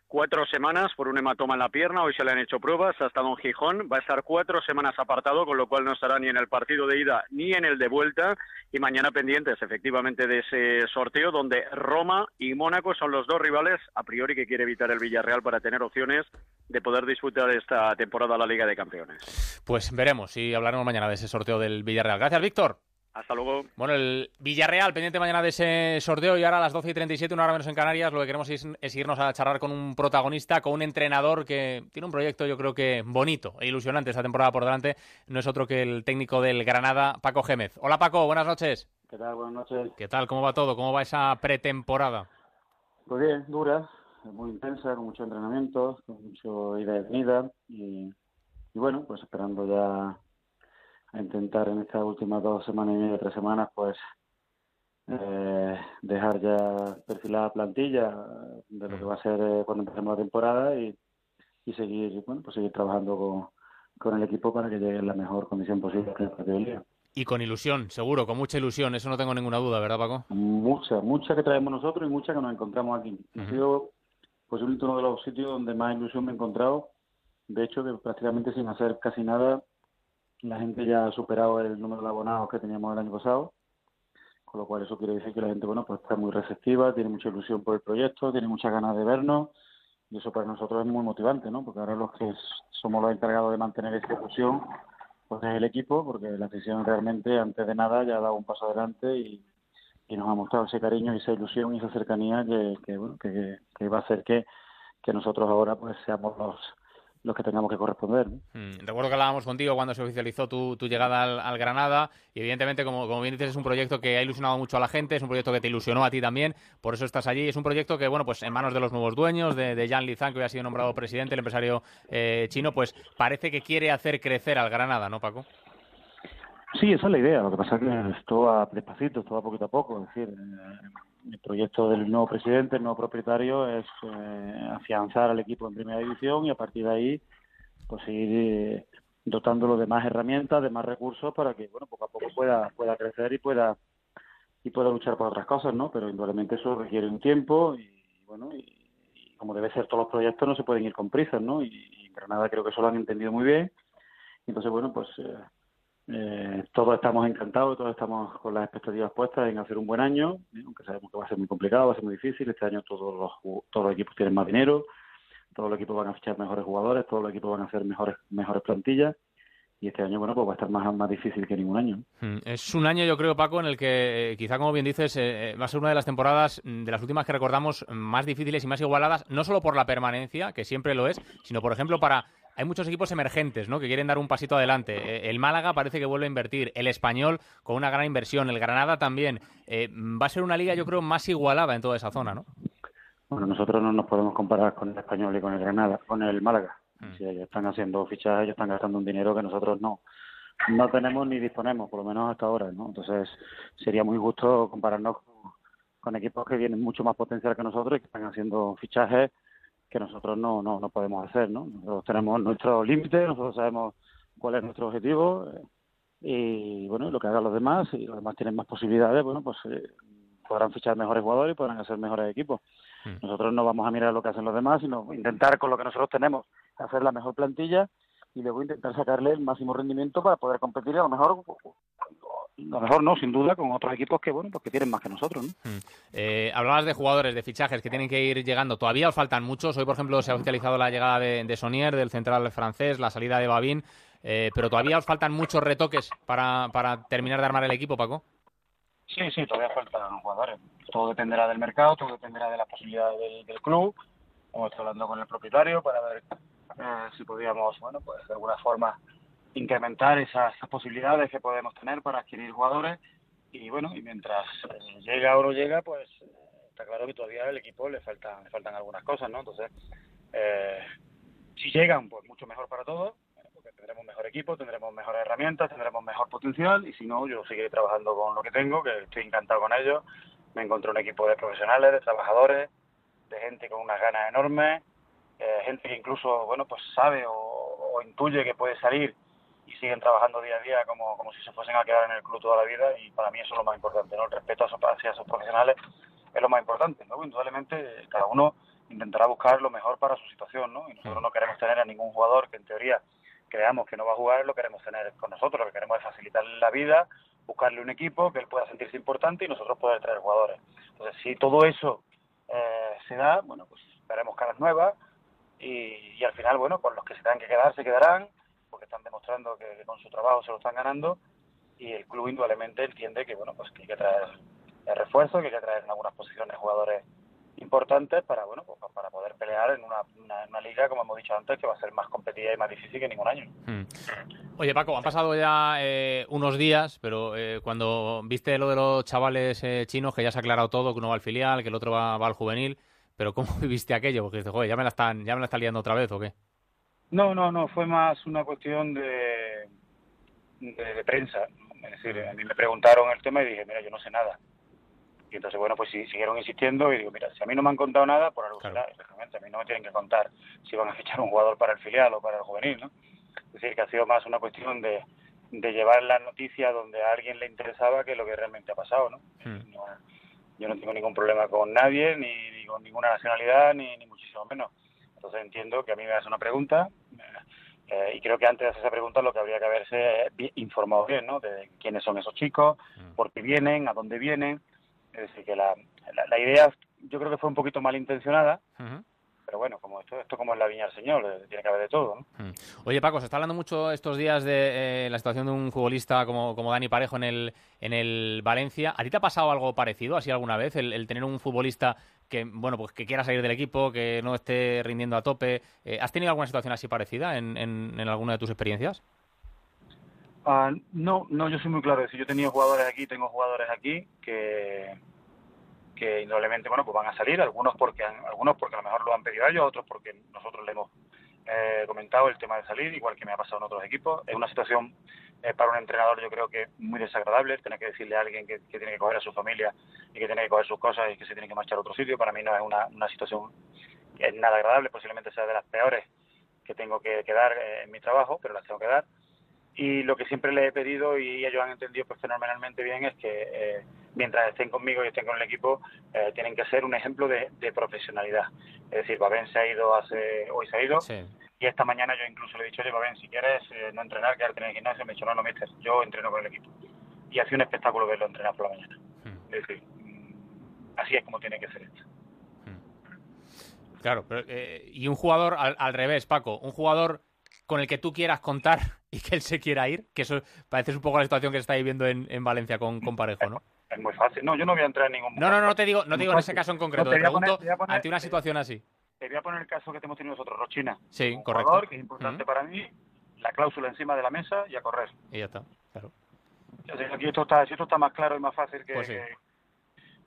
cuatro semanas por un hematoma en la pierna. Hoy se le han hecho pruebas. hasta Don Gijón. Va a estar cuatro semanas apartado, con lo cual no estará ni en el partido de ida ni en el de vuelta. Y mañana pendientes, efectivamente, de ese sorteo, donde Roma y Mónaco son los dos rivales, a priori, que quiere evitar el Villarreal para tener opciones de poder disputar esta temporada la Liga de Campeones. Pues veremos y hablaremos mañana de ese sorteo del Villarreal. Gracias, Víctor. Hasta luego. Bueno, el Villarreal, pendiente mañana de ese sorteo y ahora a las 12 y 37, una hora menos en Canarias, lo que queremos es, irnos a charlar con un protagonista, con un entrenador que tiene un proyecto yo creo que bonito e ilusionante esta temporada por delante. No es otro que el técnico del Granada, Paco Gémez. Hola Paco, buenas noches. ¿Qué tal? Buenas noches. ¿Qué tal? ¿Cómo va todo? ¿Cómo va esa pretemporada? Pues bien, dura, muy intensa, con mucho entrenamiento, con mucho ida y venida y, y bueno, pues esperando ya a intentar en estas últimas dos semanas y media, tres semanas, pues eh, dejar ya perfilada plantilla de lo que va a ser eh, cuando empecemos la temporada y, y seguir, bueno, pues seguir trabajando con, con el equipo para que llegue en la mejor condición posible que. Y con ilusión, seguro, con mucha ilusión, eso no tengo ninguna duda, ¿verdad, Paco? Mucha, mucha que traemos nosotros y mucha que nos encontramos aquí. Ha sido posiblemente uno de los sitios donde más ilusión me he encontrado. De hecho, que prácticamente sin hacer casi nada la gente ya ha superado el número de abonados que teníamos el año pasado, con lo cual eso quiere decir que la gente bueno pues está muy receptiva, tiene mucha ilusión por el proyecto, tiene muchas ganas de vernos y eso para nosotros es muy motivante, ¿no? Porque ahora los que somos los encargados de mantener esa ilusión pues es el equipo, porque la afición realmente antes de nada ya ha dado un paso adelante y, nos ha mostrado ese cariño y esa ilusión y esa cercanía que, que, bueno, que, que va a hacer que, que nosotros ahora pues seamos los los que tengamos que corresponder. Mm, recuerdo que hablábamos contigo cuando se oficializó tu, llegada al, Granada y evidentemente, como, como, bien dices, es un proyecto que ha ilusionado mucho a la gente, es un proyecto que te ilusionó a ti también, por eso estás allí. Es un proyecto que, bueno, pues en manos de los nuevos dueños, de, de Jan Lizan, que hoy ha sido nombrado presidente, el empresario eh, chino, pues parece que quiere hacer crecer al Granada, ¿no, Paco? Sí, esa es la idea. Lo que pasa es que esto va despacito, esto va poquito a poco. Es decir, eh, el proyecto del nuevo presidente, el nuevo propietario, es eh, afianzar al equipo en primera división y a partir de ahí, pues ir eh, dotándolo de más herramientas, de más recursos para que, bueno, poco a poco pueda pueda crecer y pueda y pueda luchar por otras cosas, ¿no? Pero indudablemente eso requiere un tiempo y, bueno, y, como debe ser todos los proyectos no se pueden ir con prisas, ¿no? Y, en Granada creo que eso lo han entendido muy bien. Entonces, bueno, pues eh, eh, todos estamos encantados, todos estamos con las expectativas puestas en hacer un buen año, ¿eh? aunque sabemos que va a ser muy complicado, va a ser muy difícil. Este año todos los, todos los equipos tienen más dinero, todos los equipos van a fichar mejores jugadores, todos los equipos van a hacer mejores, mejores plantillas. Y este año, bueno, pues va a estar más, más difícil que ningún año. Hmm, es un año, yo creo, Paco, en el que, eh, quizá como bien dices, eh, va a ser una de las temporadas mm, de las últimas que recordamos más difíciles y más igualadas, no solo por la permanencia, que siempre lo es, sino, por ejemplo, para hay muchos equipos emergentes, ¿no? Que quieren dar un pasito adelante. Eh, el Málaga parece que vuelve a invertir, el Español con una gran inversión, el Granada también. Eh, va a ser una liga, yo creo, más igualada en toda esa zona, ¿no? Bueno, nosotros no nos podemos comparar con el Español y con el Granada, con el Málaga. Mm. Si ellos están haciendo fichajes, ellos están gastando un dinero que nosotros no no tenemos ni disponemos, por lo menos hasta ahora, ¿no? Entonces sería muy justo compararnos con, con equipos que tienen mucho más potencial que nosotros y que están haciendo fichajes que nosotros no, no, no podemos hacer, ¿no? Nosotros tenemos nuestros límites, nosotros sabemos cuál es nuestro objetivo eh, y, bueno, lo que hagan los demás, y los demás tienen más posibilidades, bueno, pues eh, podrán fichar mejores jugadores y podrán hacer mejores equipos. Nosotros no vamos a mirar lo que hacen los demás, sino intentar con lo que nosotros tenemos hacer la mejor plantilla y luego intentar sacarle el máximo rendimiento para poder competir a lo mejor lo mejor no, sin duda, con otros equipos que bueno, pues que tienen más que nosotros, ¿no? Eh, hablabas de jugadores, de fichajes que tienen que ir llegando. Todavía os faltan muchos. Hoy, por ejemplo, se ha oficializado la llegada de, de Sonier, del central francés, la salida de Babín. Eh, pero todavía os faltan muchos retoques para, para terminar de armar el equipo, Paco. Sí, sí, todavía faltan jugadores. Todo dependerá del mercado, todo dependerá de las posibilidades del, del club. Hemos estado hablando con el propietario para ver eh, si podíamos, bueno, pues de alguna forma incrementar esas, posibilidades que podemos tener para adquirir jugadores. Y bueno, y mientras eh, llega o no llega, pues eh, está claro que todavía al equipo le faltan, le faltan algunas cosas, ¿no? Entonces, eh, si llegan, pues mucho mejor para todos, eh, porque tendremos mejor equipo, tendremos mejores herramientas, tendremos mejor potencial, y si no, yo seguiré trabajando con lo que tengo, que estoy encantado con ellos. Me encontré un equipo de profesionales, de trabajadores, de gente con unas ganas enormes, eh, gente que incluso, bueno, pues sabe o, o intuye que puede salir y siguen trabajando día a día como, como si se fuesen a quedar en el club toda la vida y para mí eso es lo más importante, ¿no? El respeto hacia esos profesionales es lo más importante, ¿no? Indudablemente cada uno intentará buscar lo mejor para su situación, ¿no? Y nosotros no queremos tener a ningún jugador que en teoría creamos que no va a jugar, lo queremos tener con nosotros, lo que queremos es facilitarle la vida, buscarle un equipo que él pueda sentirse importante y nosotros poder traer jugadores. Entonces, si todo eso eh, se da, bueno, pues veremos caras nuevas y, y al final, bueno, pues los que se tengan que quedar se quedarán, están demostrando que, con su trabajo se lo están ganando y el club indudablemente entiende que bueno pues que hay que traer el refuerzo, que hay que traer en algunas posiciones jugadores importantes para bueno pues, para poder pelear en una, liga como hemos dicho antes que va a ser más competitiva y más difícil que ningún año. Hmm. Oye, Paco, han pasado ya eh, unos días, pero eh, cuando viste lo de los chavales eh, chinos, que ya se ha aclarado todo, que uno va al filial, que el otro va, va al juvenil, pero ¿cómo viviste aquello? Porque dices, joder, ya me la están, ya me la están liando otra vez, ¿o qué? No, no, no, fue más una cuestión de, de, de prensa. Es decir, a mí me preguntaron el tema y dije, mira, yo no sé nada. Y entonces, bueno, pues sí, siguieron insistiendo y digo, mira, si a mí no me han contado nada, por algo será, exactamente. A mí no me tienen que contar si van a fichar un jugador para el filial o para el juvenil, ¿no? Es decir, que ha sido más una cuestión de, de llevar la noticia donde a alguien le interesaba que lo que realmente ha pasado, ¿no? No- yo no tengo ningún problema con nadie, ni, ni con ninguna nacionalidad, ni, ni muchísimo menos. Entonces entiendo que a mí me hace una pregunta eh, y creo que antes de hacer esa pregunta lo que habría que haberse bi- informado bien, ¿no? De quiénes son esos chicos, por qué vienen, a dónde vienen. Es decir, que la, la, la idea yo creo que fue un poquito malintencionada, pero bueno, como esto, esto como es la viña del señor, eh, tiene que haber de todo, ¿no? Oye, Paco, se está hablando mucho estos días de eh, la situación de un futbolista como, como Dani Parejo en el, en el Valencia. ¿A ti te ha pasado algo parecido así alguna vez? El, el tener un futbolista que, bueno, pues que quiera salir del equipo, que no esté rindiendo a tope. Eh, ¿Has tenido alguna situación así parecida en, en, en alguna de tus experiencias? Ah, no, no, yo soy muy claro. Decir, yo he tenido jugadores aquí, tengo jugadores aquí que, que indudablemente, bueno, pues van a salir. Algunos porque han- algunos porque a lo mejor lo han pedido ellos, otros porque nosotros le hemos eh, comentado el tema de salir, igual que me ha pasado en otros equipos. Es una situación eh, para un entrenador, yo creo que muy desagradable, tener que decirle a alguien que, tiene que coger a su familia y que tiene que coger sus cosas y que se tiene que marchar a otro sitio. Para mí no es una, una situación que es nada agradable, posiblemente sea de las peores que tengo que, que dar eh, en mi trabajo, pero las tengo que dar y lo que siempre les he pedido y ellos han entendido pues fenomenalmente bien es que eh, mientras estén conmigo y estén con el equipo eh, tienen que ser un ejemplo de, de profesionalidad. Es decir Babén se ha ido hace hoy se ha ido y esta mañana yo incluso le he dicho oye Babén si quieres eh, no entrenar quedarte en el gimnasio me ha dicho no no mister yo entreno con el equipo y ha sido un espectáculo verlo entrenar por la mañana. Es decir mm, así es como tiene que ser esto. Claro, pero, eh, y un jugador al, al revés, Paco, un jugador con el que tú quieras contar y que él se quiera ir, que eso parece un poco la situación que se está viviendo en, en Valencia con, con Parejo, ¿no? Es muy fácil no yo no voy a entrar en ningún No, no, no te digo, no te digo en ese caso en concreto, No, te poner- pregunto te poner- ante una situación así. te voy a poner el caso que hemos tenido nosotros Rochina Sí, un correcto. jugador que es importante para mí la cláusula encima de la mesa y a correr Y ya está, claro. Aquí esto está, si esto está más claro y más fácil que, Pues sí. que-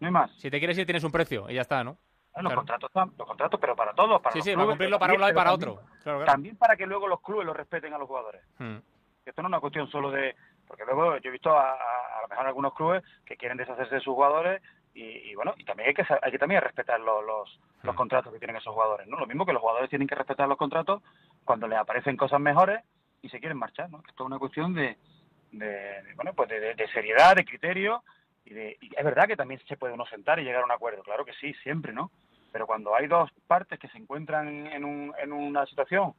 no hay más. Si te quieres ir tienes un precio y ya está, ¿no? Los Claro. contratos están, los contratos, pero para todos, para Sí, los sí, para clubes, cumplirlo pero para un lado y para otro. También, Claro, claro. también para que luego los clubes lo respeten a los jugadores. Hmm. Esto no es una cuestión solo de... Porque luego yo he visto a, a, a lo mejor algunos clubes que quieren deshacerse de sus jugadores y, y bueno, y también hay que, hay que también respetar los, los, los contratos que tienen esos jugadores, ¿no? Lo mismo que los jugadores tienen que respetar los contratos cuando les aparecen cosas mejores y se quieren marchar, ¿no? Esto es una cuestión de, de, bueno, pues de, de, seriedad, de criterio y, de, y es verdad que también se puede uno sentar y llegar a un acuerdo, claro que sí, siempre, ¿no? Pero cuando hay dos partes que se encuentran en, un, en una situación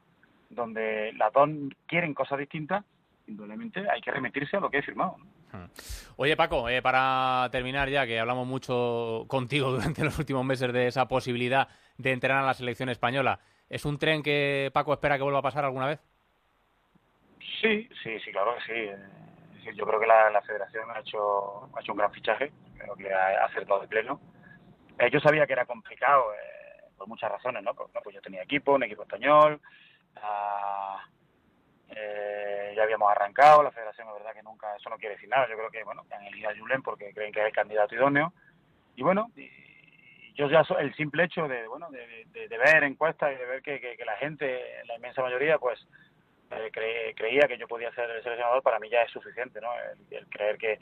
donde las dos quieren cosas distintas, indudablemente hay que remitirse a lo que he firmado. ¿no? Oye, Paco, eh, para terminar ya, que hablamos mucho contigo durante los últimos meses de esa posibilidad de entrenar a la selección española, ¿es un tren que Paco espera que vuelva a pasar alguna vez? Sí, sí, sí, claro que sí. Yo creo que la, la federación ha hecho, ha hecho un gran fichaje, creo que ha acertado de pleno. Eh, yo sabía que era complicado eh, por muchas razones, ¿no? Pues, no, pues yo tenía equipo, un equipo español, ah, eh, ya habíamos arrancado, la federación es verdad que nunca, eso no quiere decir nada, yo creo que, bueno, han elegido a Julen porque creen que es el candidato idóneo, y bueno, yo ya so, el simple hecho de, bueno, de, ver encuestas y de ver que, que, la gente, la inmensa mayoría, pues eh, cre, creía que yo podía ser el seleccionador, para mí ya es suficiente, ¿no? El, creer que,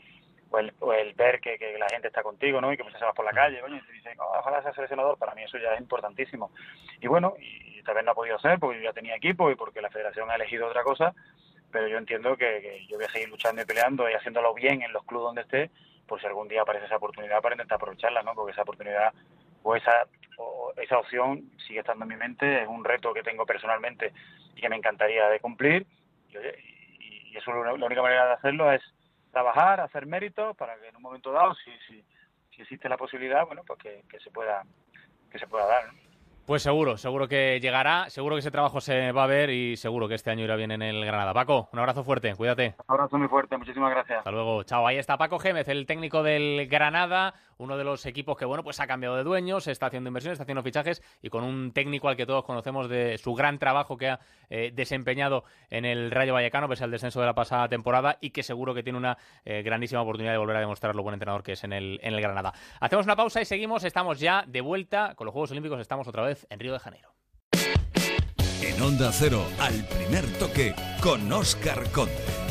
o el, o el ver que, que, la gente está contigo, ¿no? Y que pues se vas por la calle, coño, y te dicen, oh, ojalá sea seleccionador, para mí eso ya es importantísimo. Y bueno, y, tal vez no ha podido ser porque yo ya tenía equipo y porque la federación ha elegido otra cosa, pero yo entiendo que, yo voy a seguir luchando y peleando y haciéndolo bien en los clubes donde esté, por si algún día aparece esa oportunidad para intentar aprovecharla, ¿no? Porque esa oportunidad o esa, o esa opción sigue estando en mi mente, es un reto que tengo personalmente y que me encantaría de cumplir y, y, y eso la única manera de hacerlo es trabajar, hacer méritos para que en un momento dado, si, si, si existe la posibilidad, bueno, pues que, que se pueda que se pueda dar. ¿no? Pues seguro, seguro que llegará, seguro que ese trabajo se va a ver y seguro que este año irá bien en el Granada. Paco, un abrazo fuerte, cuídate. Un abrazo muy fuerte, muchísimas gracias. Hasta luego, chao. Ahí está Paco Gémez, el técnico del Granada, uno de los equipos que, bueno, pues ha cambiado de dueños, está haciendo inversiones, está haciendo fichajes y con un técnico al que todos conocemos de su gran trabajo que ha eh, desempeñado en el Rayo Vallecano, pese al descenso de la pasada temporada y que seguro que tiene una eh, grandísima oportunidad de volver a demostrar lo buen entrenador que es en el, en el Granada. Hacemos una pausa y seguimos, estamos ya de vuelta con los Juegos Olímpicos, estamos otra vez en Río de Janeiro. En Onda Cero, al primer toque, con Oscar Conde.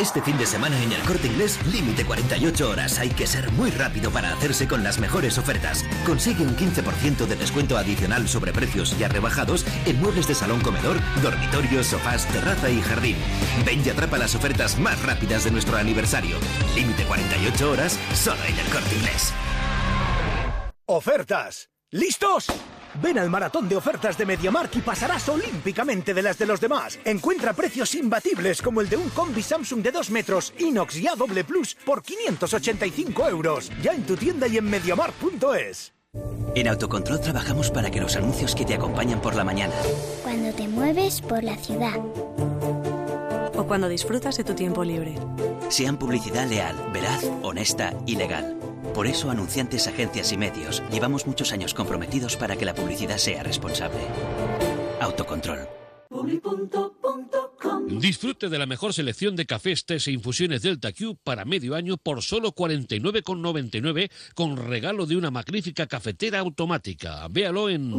Este fin de semana en el corte inglés, límite 48 horas. Hay que ser muy rápido para hacerse con las mejores ofertas. Consigue un 15% de descuento adicional sobre precios ya rebajados en muebles de salón comedor, dormitorios, sofás, terraza y jardín. Ven y atrapa las ofertas más rápidas de nuestro aniversario. Límite 48 horas solo en el corte inglés. ¡Ofertas! ¿Listos? Ven al maratón de ofertas de MediaMark y pasarás olímpicamente de las de los demás. Encuentra precios imbatibles como el de un combi Samsung de 2 metros inox y A doble plus por 585 euros. Ya en tu tienda y en MediaMark.es. En Autocontrol trabajamos para que los anuncios que te acompañan por la mañana. Cuando te mueves por la ciudad. O cuando disfrutas de tu tiempo libre. Sean publicidad leal, veraz, honesta y legal. Por eso, anunciantes, agencias y medios, llevamos muchos años comprometidos para que la publicidad sea responsable. Autocontrol. Disfrute de la mejor selección de cafés, tés e infusiones Delta Q para medio año por solo 49,99 con regalo de una magnífica cafetera automática. Véalo en...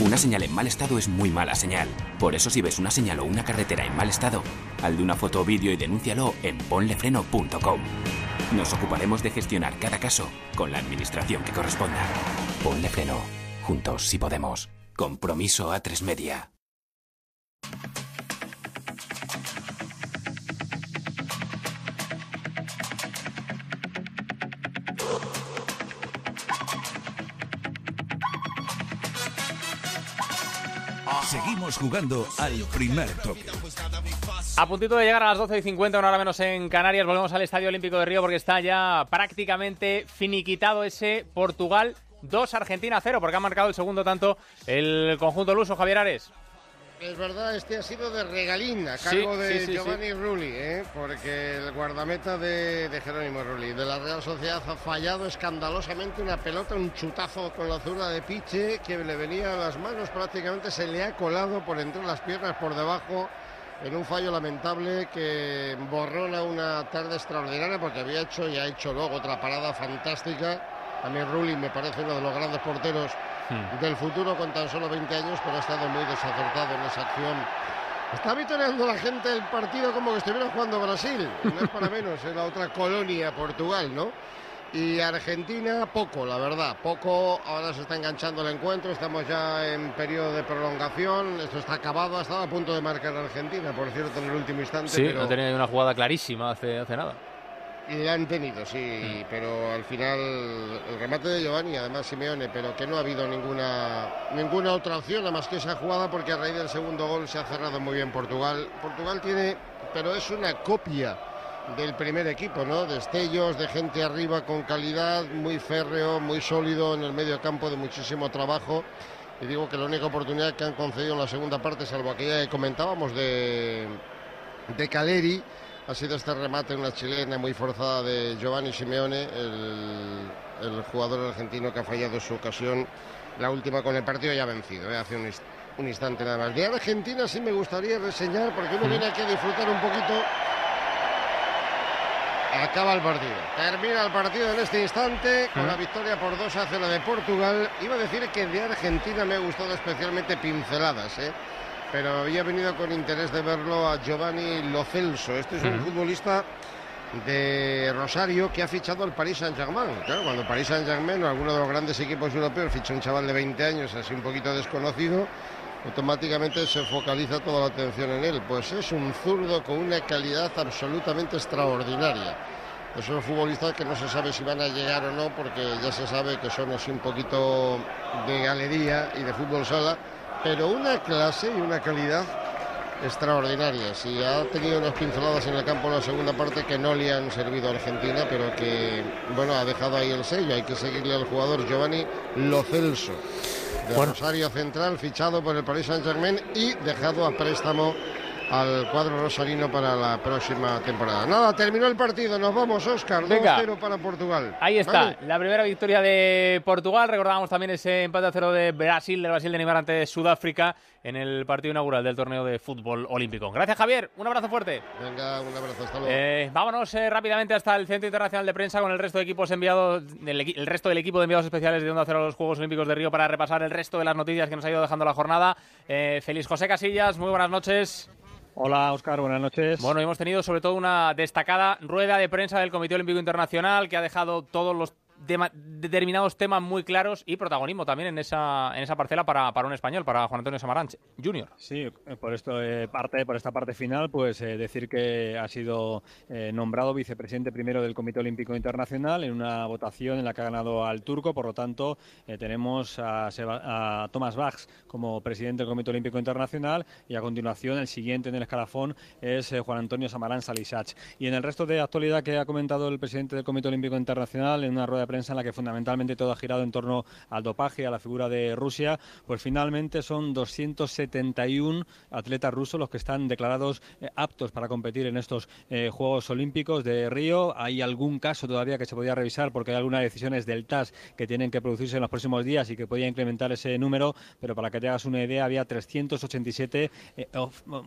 Una señal en mal estado es muy mala señal. Por eso si ves una señal o una carretera en mal estado, haz de una foto o vídeo y denúncialo en ponlefreno.com. Nos ocuparemos de gestionar cada caso con la administración que corresponda. Ponle freno. Juntos si podemos. Compromiso a tres media. Jugando al primer toque. A puntito de llegar a las 12 y 50, una hora menos en Canarias, volvemos al Estadio Olímpico de Río porque está ya prácticamente finiquitado ese Portugal 2, Argentina 0, porque ha marcado el segundo tanto el conjunto luso, Javier Ares. Es verdad, este ha sido de regalín a Sí, cargo de sí, sí, Giovanni Rulli, ¿eh? porque el guardameta de, de Jerónimo Rulli de la Real Sociedad ha fallado escandalosamente una pelota, un chutazo con la zurda de Piche que le venía a las manos, prácticamente se le ha colado por entre las piernas por debajo en un fallo lamentable que borrona una tarde extraordinaria porque había hecho y ha hecho luego otra parada fantástica. A mí Rulli me parece uno de los grandes porteros del futuro con tan solo 20 años, pero ha estado muy desacertado en esa acción. Está vitoreando la gente el partido como que estuviera jugando Brasil, no es para menos, en la otra colonia, Portugal, ¿no? Y Argentina, poco, la verdad, poco. Ahora se está enganchando el encuentro, estamos ya en periodo de prolongación, esto está acabado, ha estado a punto de marcar Argentina, por cierto, en el último instante. Sí, pero... ha tenido una jugada clarísima hace, hace nada. La han tenido, sí, pero al final el remate de Giovanni, además Simeone, pero que no ha habido ninguna, ninguna otra opción, nada más que esa jugada, porque a raíz del segundo gol se ha cerrado muy bien Portugal. Portugal tiene, pero es una copia del primer equipo, ¿no? Destellos de gente arriba con calidad, muy férreo, muy sólido en el medio campo, de muchísimo trabajo. Y digo que la única oportunidad que han concedido en la segunda parte, salvo aquella que comentábamos de, de Caleri, ha sido este remate en una chilena muy forzada de Giovanni Simeone, el, el jugador argentino que ha fallado su ocasión, la última con el partido ya vencido, ¿eh? hace un, inst- un instante nada más. De Argentina sí me gustaría reseñar, porque uno viene aquí a disfrutar un poquito. Acaba el partido. Termina el partido en este instante con la victoria por 2 a 0 de Portugal. Iba a decir que de Argentina me ha gustado especialmente pinceladas, ¿eh? Pero había venido con interés de verlo a Giovanni Lo Celso. Este es un Ujú. futbolista de Rosario que ha fichado al Paris Saint-Germain. Claro, cuando Paris Saint-Germain o alguno de los grandes equipos europeos ficha un chaval de 20 años así un poquito desconocido, automáticamente se focaliza toda la atención en él. Pues es un zurdo con una calidad absolutamente extraordinaria. Esos futbolistas que no se sabe si van a llegar o no, porque ya se sabe que son así un poquito de galería y de fútbol sala, pero una clase y una calidad extraordinarias y ha tenido unas pinceladas en el campo en la segunda parte que no le han servido a Argentina, pero que bueno ha dejado ahí el sello. Hay que seguirle al jugador Giovanni Lo Celso de Bueno. Rosario Central, fichado por el Paris Saint Germain y dejado a préstamo al cuadro rosarino para la próxima temporada. Nada, terminó el partido, nos vamos, Oscar, Venga. 2-0 para Portugal. Ahí está, Vale. la primera victoria de Portugal. Recordábamos también ese empate a cero de Brasil, del Brasil de Neymar ante Sudáfrica en el partido inaugural del torneo de fútbol olímpico. Gracias, Javier. Un abrazo fuerte. Venga, un abrazo, hasta luego. Eh, vámonos eh, rápidamente hasta el Centro Internacional de Prensa con el resto de equipos enviados, equi- el resto del equipo de enviados especiales de Onda Cero a los Juegos Olímpicos de Río para repasar el resto de las noticias que nos ha ido dejando la jornada. Eh, feliz José Casillas, muy buenas noches. Hola, Oscar, buenas noches. Bueno, hemos tenido sobre todo una destacada rueda de prensa del Comité Olímpico Internacional que ha dejado todos los dema- determinados temas muy claros y protagonismo también en esa, en esa parcela para, para un español, para Juan Antonio Samaranch Junior. Sí, eh, por esto eh, parte, por esta parte final, pues eh, decir que ha sido eh, nombrado vicepresidente primero del Comité Olímpico Internacional en una votación en la que ha ganado al turco, por lo tanto eh, tenemos a, a Thomas Bach como presidente del Comité Olímpico Internacional y a continuación el siguiente en el escalafón es eh, Juan Antonio Samarán Salisach. Y en el resto de actualidad que ha comentado el presidente del Comité Olímpico Internacional en una rueda de prensa en la que fundamentalmente todo ha girado en torno al dopaje, a la figura de Rusia, pues finalmente son 271 atletas rusos los que están declarados eh, aptos para competir en estos eh, Juegos Olímpicos de Río. Hay algún caso todavía que se podría revisar porque hay algunas decisiones del TAS que tienen que producirse en los próximos días y que podría incrementar ese número, pero para que te hagas una idea, había 387 eh,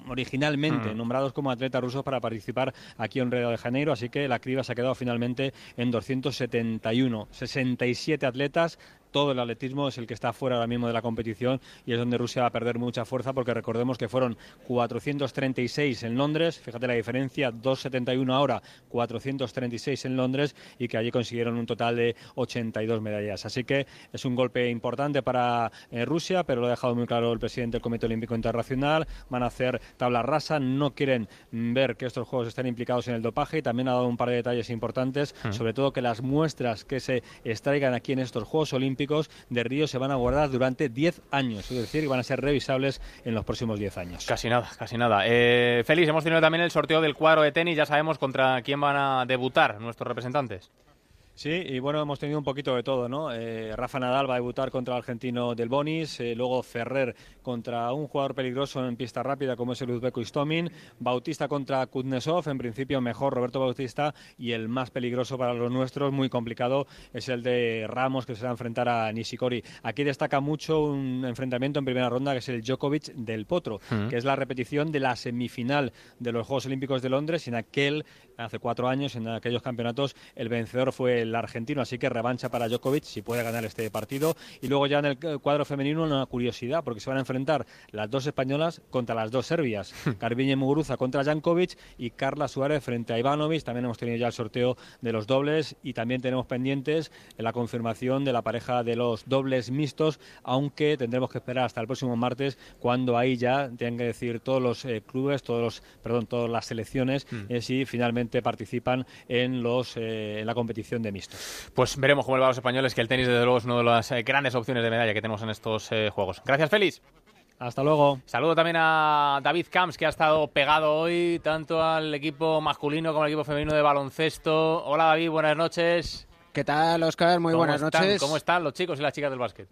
originalmente Mm. nombrados como atletas rusos para participar aquí en Río de Janeiro, así que la criba se ha quedado finalmente en 271. 67 atletas, todo el atletismo es el que está fuera ahora mismo de la competición y es donde Rusia va a perder mucha fuerza porque recordemos que fueron 436 en Londres, fíjate la diferencia, 271 ahora, 436 en Londres y que allí consiguieron un total de 82 medallas. Así que es un golpe importante para eh, Rusia, pero lo ha dejado muy claro el presidente del Comité Olímpico Internacional, van a hacer tabla rasa, no quieren ver que estos juegos estén implicados en el dopaje y también ha dado un par de detalles importantes, Mm. sobre todo que las muestras que se extraigan aquí en estos Juegos Olímpicos de Río se van a guardar durante 10 años, es decir, que van a ser revisables en los próximos 10 años. Casi nada, casi nada. Eh, Félix, hemos tenido también el sorteo del cuadro de tenis, ya sabemos contra quién van a debutar nuestros representantes. Sí, y bueno, hemos tenido un poquito de todo, ¿no? Eh, Rafa Nadal va a debutar contra el argentino del Bonis, eh, luego Ferrer contra un jugador peligroso en pista rápida como es el Uzbeko Istomin, Bautista contra Kuznetsov, en principio mejor Roberto Bautista, y el más peligroso para los nuestros, muy complicado, es el de Ramos, que se va a enfrentar a Nishikori. Aquí destaca mucho un enfrentamiento en primera ronda, que es el Djokovic del Potro, que es la repetición de la semifinal de los Juegos Olímpicos de Londres, en aquel, hace cuatro años, en aquellos campeonatos, el vencedor fue el argentino, así que revancha para Djokovic si puede ganar este partido. Y luego ya en el eh, cuadro femenino una curiosidad, porque se van a enfrentar las dos españolas contra las dos serbias. Carviñe Muguruza contra Jankovic y Carla Suárez frente a Ivanovic. También hemos tenido ya el sorteo de los dobles y también tenemos pendientes la confirmación de la pareja de los dobles mixtos, aunque tendremos que esperar hasta el próximo martes cuando ahí ya tengan que decir todos los eh, clubes, todos los, perdón, todas las selecciones eh, si finalmente participan en los eh, en la competición de mixtos. Pues veremos cómo le va a los españoles, que el tenis desde luego es una de las eh, grandes opciones de medalla que tenemos en estos eh, juegos. Gracias, Félix. Hasta luego. Saludo también a David Camps, que ha estado pegado hoy tanto al equipo masculino como al equipo femenino de baloncesto. Hola, David, buenas noches. ¿Qué tal, Oscar? Muy ¿Cómo buenas están? noches. ¿Cómo están los chicos y las chicas del básquet?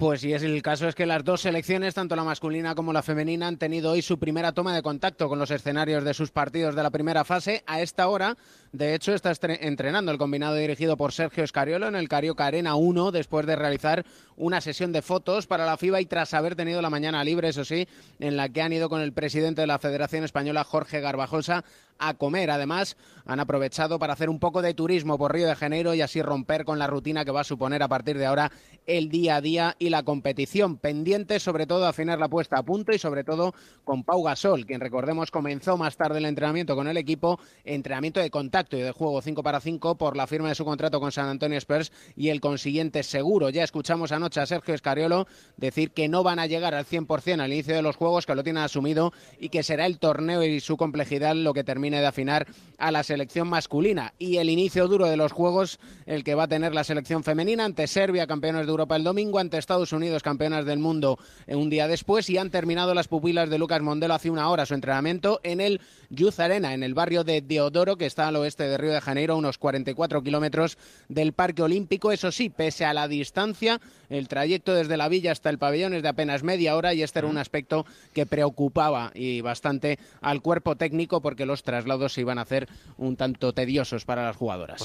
Pues sí, es el caso es que las dos selecciones, tanto la masculina como la femenina, han tenido hoy su primera toma de contacto con los escenarios de sus partidos de la primera fase. A esta hora, de hecho, está entrenando el combinado dirigido por Sergio Escariolo en el Carioca Arena 1, después de realizar una sesión de fotos para la FIBA y tras haber tenido la mañana libre, eso sí, en la que han ido con el presidente de la Federación Española, Jorge Garbajosa, a comer. Además, han aprovechado para hacer un poco de turismo por Río de Janeiro y así romper con la rutina que va a suponer a partir de ahora el día a día y la competición. Pendiente sobre todo a afinar la puesta a punto y sobre todo con Pau Gasol, quien recordemos comenzó más tarde el entrenamiento con el equipo, entrenamiento de contacto y de juego 5 para 5 por la firma de su contrato con San Antonio Spurs y el consiguiente seguro. Ya escuchamos anoche a Sergio Escariolo decir que no van a llegar al 100% al inicio de los juegos, que lo tienen asumido y que será el torneo y su complejidad lo que termine de afinar a la selección masculina. Y el inicio duro de los juegos, el que va a tener la selección femenina ante Serbia, campeones de Europa el domingo, ante Estados Unidos, campeonas del mundo eh, un día después, y han terminado las pupilas de Lucas Mondelo hace una hora su entrenamiento en el Youth Arena, en el barrio de Deodoro, que está al oeste de Río de Janeiro, a unos 44 kilómetros del Parque Olímpico. Eso sí, pese a la distancia, el trayecto desde la villa hasta el pabellón es de apenas media hora y este era un aspecto que preocupaba y bastante al cuerpo técnico porque los traslados se iban a hacer un tanto tediosos para las jugadoras.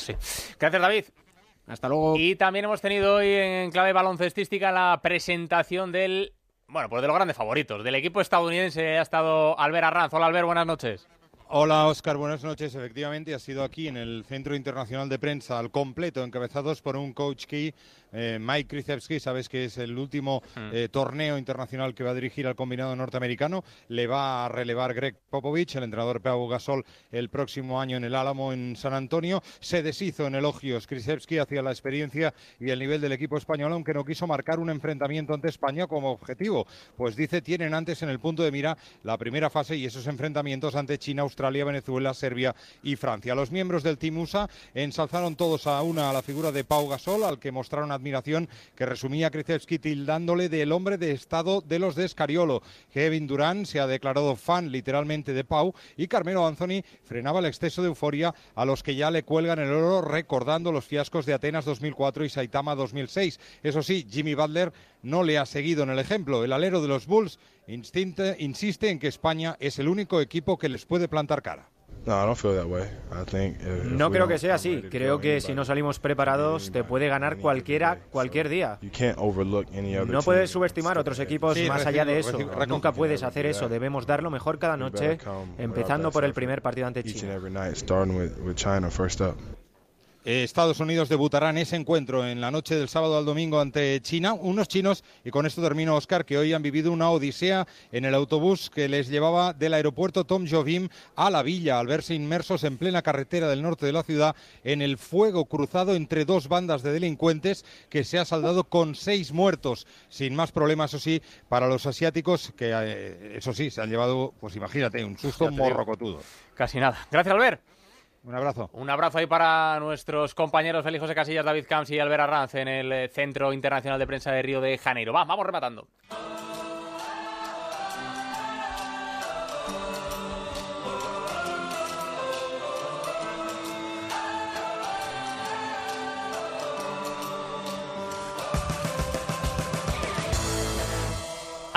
Gracias, David. Hasta luego. Y también hemos tenido hoy en clave baloncestística la presentación del, bueno, pues de los grandes favoritos, del equipo estadounidense. Ha estado Albert Arranz. Hola, Albert, buenas noches. Hola Oscar, buenas noches. Efectivamente, ha sido aquí en el Centro Internacional de Prensa al completo, encabezados por un coach key, eh, Mike Krzyzewski. Sabes que es el último eh, torneo internacional que va a dirigir al combinado norteamericano. Le va a relevar Greg Popovich, el entrenador Pau Gasol, el próximo año en el Álamo en San Antonio. Se deshizo en elogios Krzyzewski hacia la experiencia y el nivel del equipo español, aunque no quiso marcar un enfrentamiento ante España como objetivo. Pues dice, tienen antes en el punto de mira la primera fase y esos enfrentamientos ante China, Australia, Venezuela, Serbia y Francia. Los miembros del Team USA ensalzaron todos a una a la figura de Pau Gasol, al que mostraron admiración que resumía Krzyzewski tildándole del hombre de estado de los de Escariolo. Kevin Durant se ha declarado fan literalmente de Pau y Carmelo Anthony frenaba el exceso de euforia a los que ya le cuelgan el oro recordando los fiascos de Atenas 2004 y Saitama 2006. Eso sí, Jimmy Butler no le ha seguido en el ejemplo. El alero de los Bulls insiste en que España es el único equipo que les puede plantar cara. No, I don't feel that way. I think if- if No creo don't que sea así. Creo que si no salimos preparados te puede ganar cualquiera cualquier día. No puedes subestimar otros equipos Sí, más recibo- allá de eso. recibo- Nunca puedes hacer eso. Debemos dar lo mejor cada noche, empezando that por el primer partido ante China. Estados Unidos debutará en ese encuentro en la noche del sábado al domingo ante China. Unos chinos, y con esto termino, Oscar, que hoy han vivido una odisea en el autobús que les llevaba del aeropuerto Tom Jobim a la villa, al verse inmersos en plena carretera del norte de la ciudad en el fuego cruzado entre dos bandas de delincuentes que se ha saldado con seis muertos, sin más problemas, eso sí, para los asiáticos, que eh, eso sí, se han llevado, pues imagínate, un susto morrocotudo. Casi nada. Gracias, Albert. Un abrazo. Un abrazo ahí para nuestros compañeros Félix José Casillas, David Camps y Albert Arranz en el eh, Centro Internacional de Prensa de Río de Janeiro. Va, vamos rematando.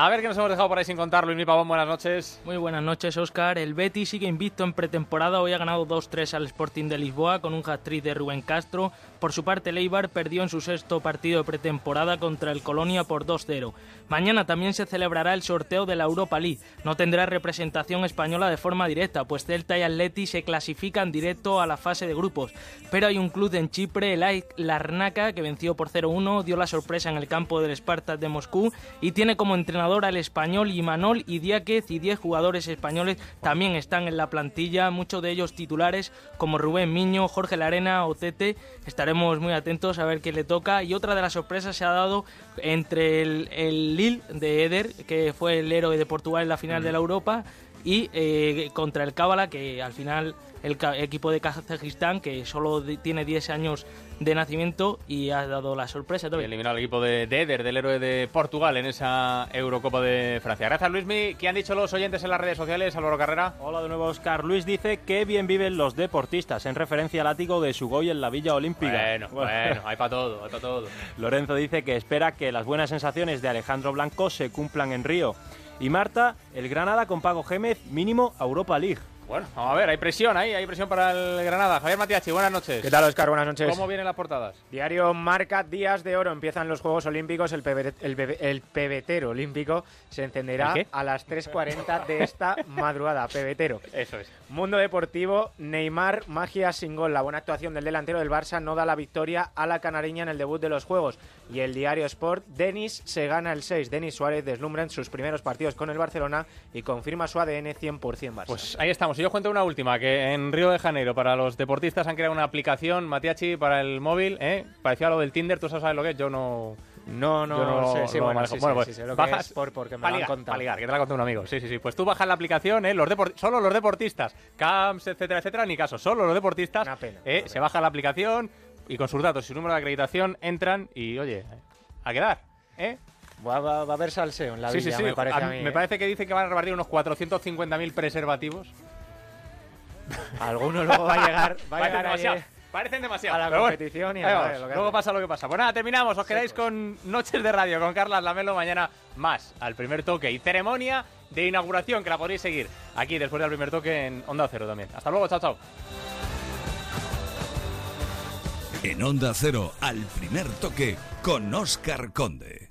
A ver qué nos hemos dejado por ahí sin contar, Luis Pavón, buenas noches. Muy buenas noches, Oscar. El Betis sigue invicto en pretemporada. Hoy ha ganado 2-3 al Sporting de Lisboa con un hat-trick de Rubén Castro. Por su parte, Leibar perdió en su sexto partido de pretemporada contra el Colonia por 2-0. Mañana también se celebrará el sorteo de la Europa League. No tendrá representación española de forma directa, pues Celta y Atleti se clasifican directo a la fase de grupos. Pero hay un club en Chipre, el Larnaca, que venció por 0-1, dio la sorpresa en el campo del Spartak de Moscú y tiene como entrenador al español Imanol y Diáquez y 10 jugadores españoles también están en la plantilla, muchos de ellos titulares como Rubén Miño, Jorge Larena o Tete. Estaremos muy atentos a ver qué le toca. Y otra de las sorpresas se ha dado entre el, el Lille de Eder, que fue el héroe de Portugal en la final de la Europa, y eh, contra el Cábala, que al final el equipo de Kazajistán, que solo tiene 10 años de nacimiento y ha dado la sorpresa también. Eliminado al equipo de Eder, del héroe de Portugal, en esa Eurocopa de Francia. Gracias, Luismi. ¿Qué han dicho los oyentes en las redes sociales, Álvaro Carrera? Hola de nuevo, Oscar. Luis dice que bien viven los deportistas, en referencia al látigo de Sugoy en la Villa Olímpica. Bueno, bueno, hay para todo, hay para todo. Lorenzo dice que espera que las buenas sensaciones de Alejandro Blanco se cumplan en Río. Y Marta, el Granada con Pago Gémez, mínimo a Europa League. Bueno, vamos a ver, hay presión ahí, hay presión para el Granada. Javier Matiachi, buenas noches. ¿Qué tal, Oscar? Buenas noches. ¿Cómo vienen las portadas? Diario Marca, Días de Oro. Empiezan los Juegos Olímpicos. El, el, pebetero olímpico se encenderá a las 3.40 de esta madrugada. Pebetero. Eso es. Mundo Deportivo, Neymar, magia sin gol. La buena actuación del delantero del Barça no da la victoria a la canariña en el debut de los Juegos. Y el Diario Sport, Denis se gana el 6. Denis Suárez deslumbra en sus primeros partidos con el Barcelona y confirma su ADN 100% Barça. Pues ahí estamos. Y yo cuento una última, que en Río de Janeiro para los deportistas han creado una aplicación, Matiachi, para el móvil, ¿eh? Parecía lo del Tinder, ¿tú sabes lo que es? Yo no... No, no, no sé, sí, bueno, sí, bueno, sí, pues lo bajas, es por, porque me lo han contado. que te la contado un amigo. Sí, sí, sí. Pues tú bajas la aplicación, ¿eh? Los solo los deportistas, camps, etcétera, etcétera, ni caso, solo los deportistas, Una pena, ¿eh? una se baja la aplicación y con sus datos y su número de acreditación entran y, oye, a quedar, ¿eh? Va, va, va a haber salseo en la Sí, villa, sí, sí. me parece A- a mí. me ¿eh? parece que dice que van a repartir unos 450.000 preservativos. Alguno luego va a llegar, va a Parecen llegar demasiado. allí Parecen demasiado. a la pero bueno, competición y a vamos. ver lo que Luego hace. pasa lo que pasa. Pues nada, terminamos. Os quedáis con Noches de Radio con Carlas Lamelo. Mañana más al primer toque y ceremonia de inauguración que la podréis seguir aquí después del primer toque en Onda Cero también. Hasta luego, chao, chao. En Onda Cero, al primer toque, con Oscar Conde.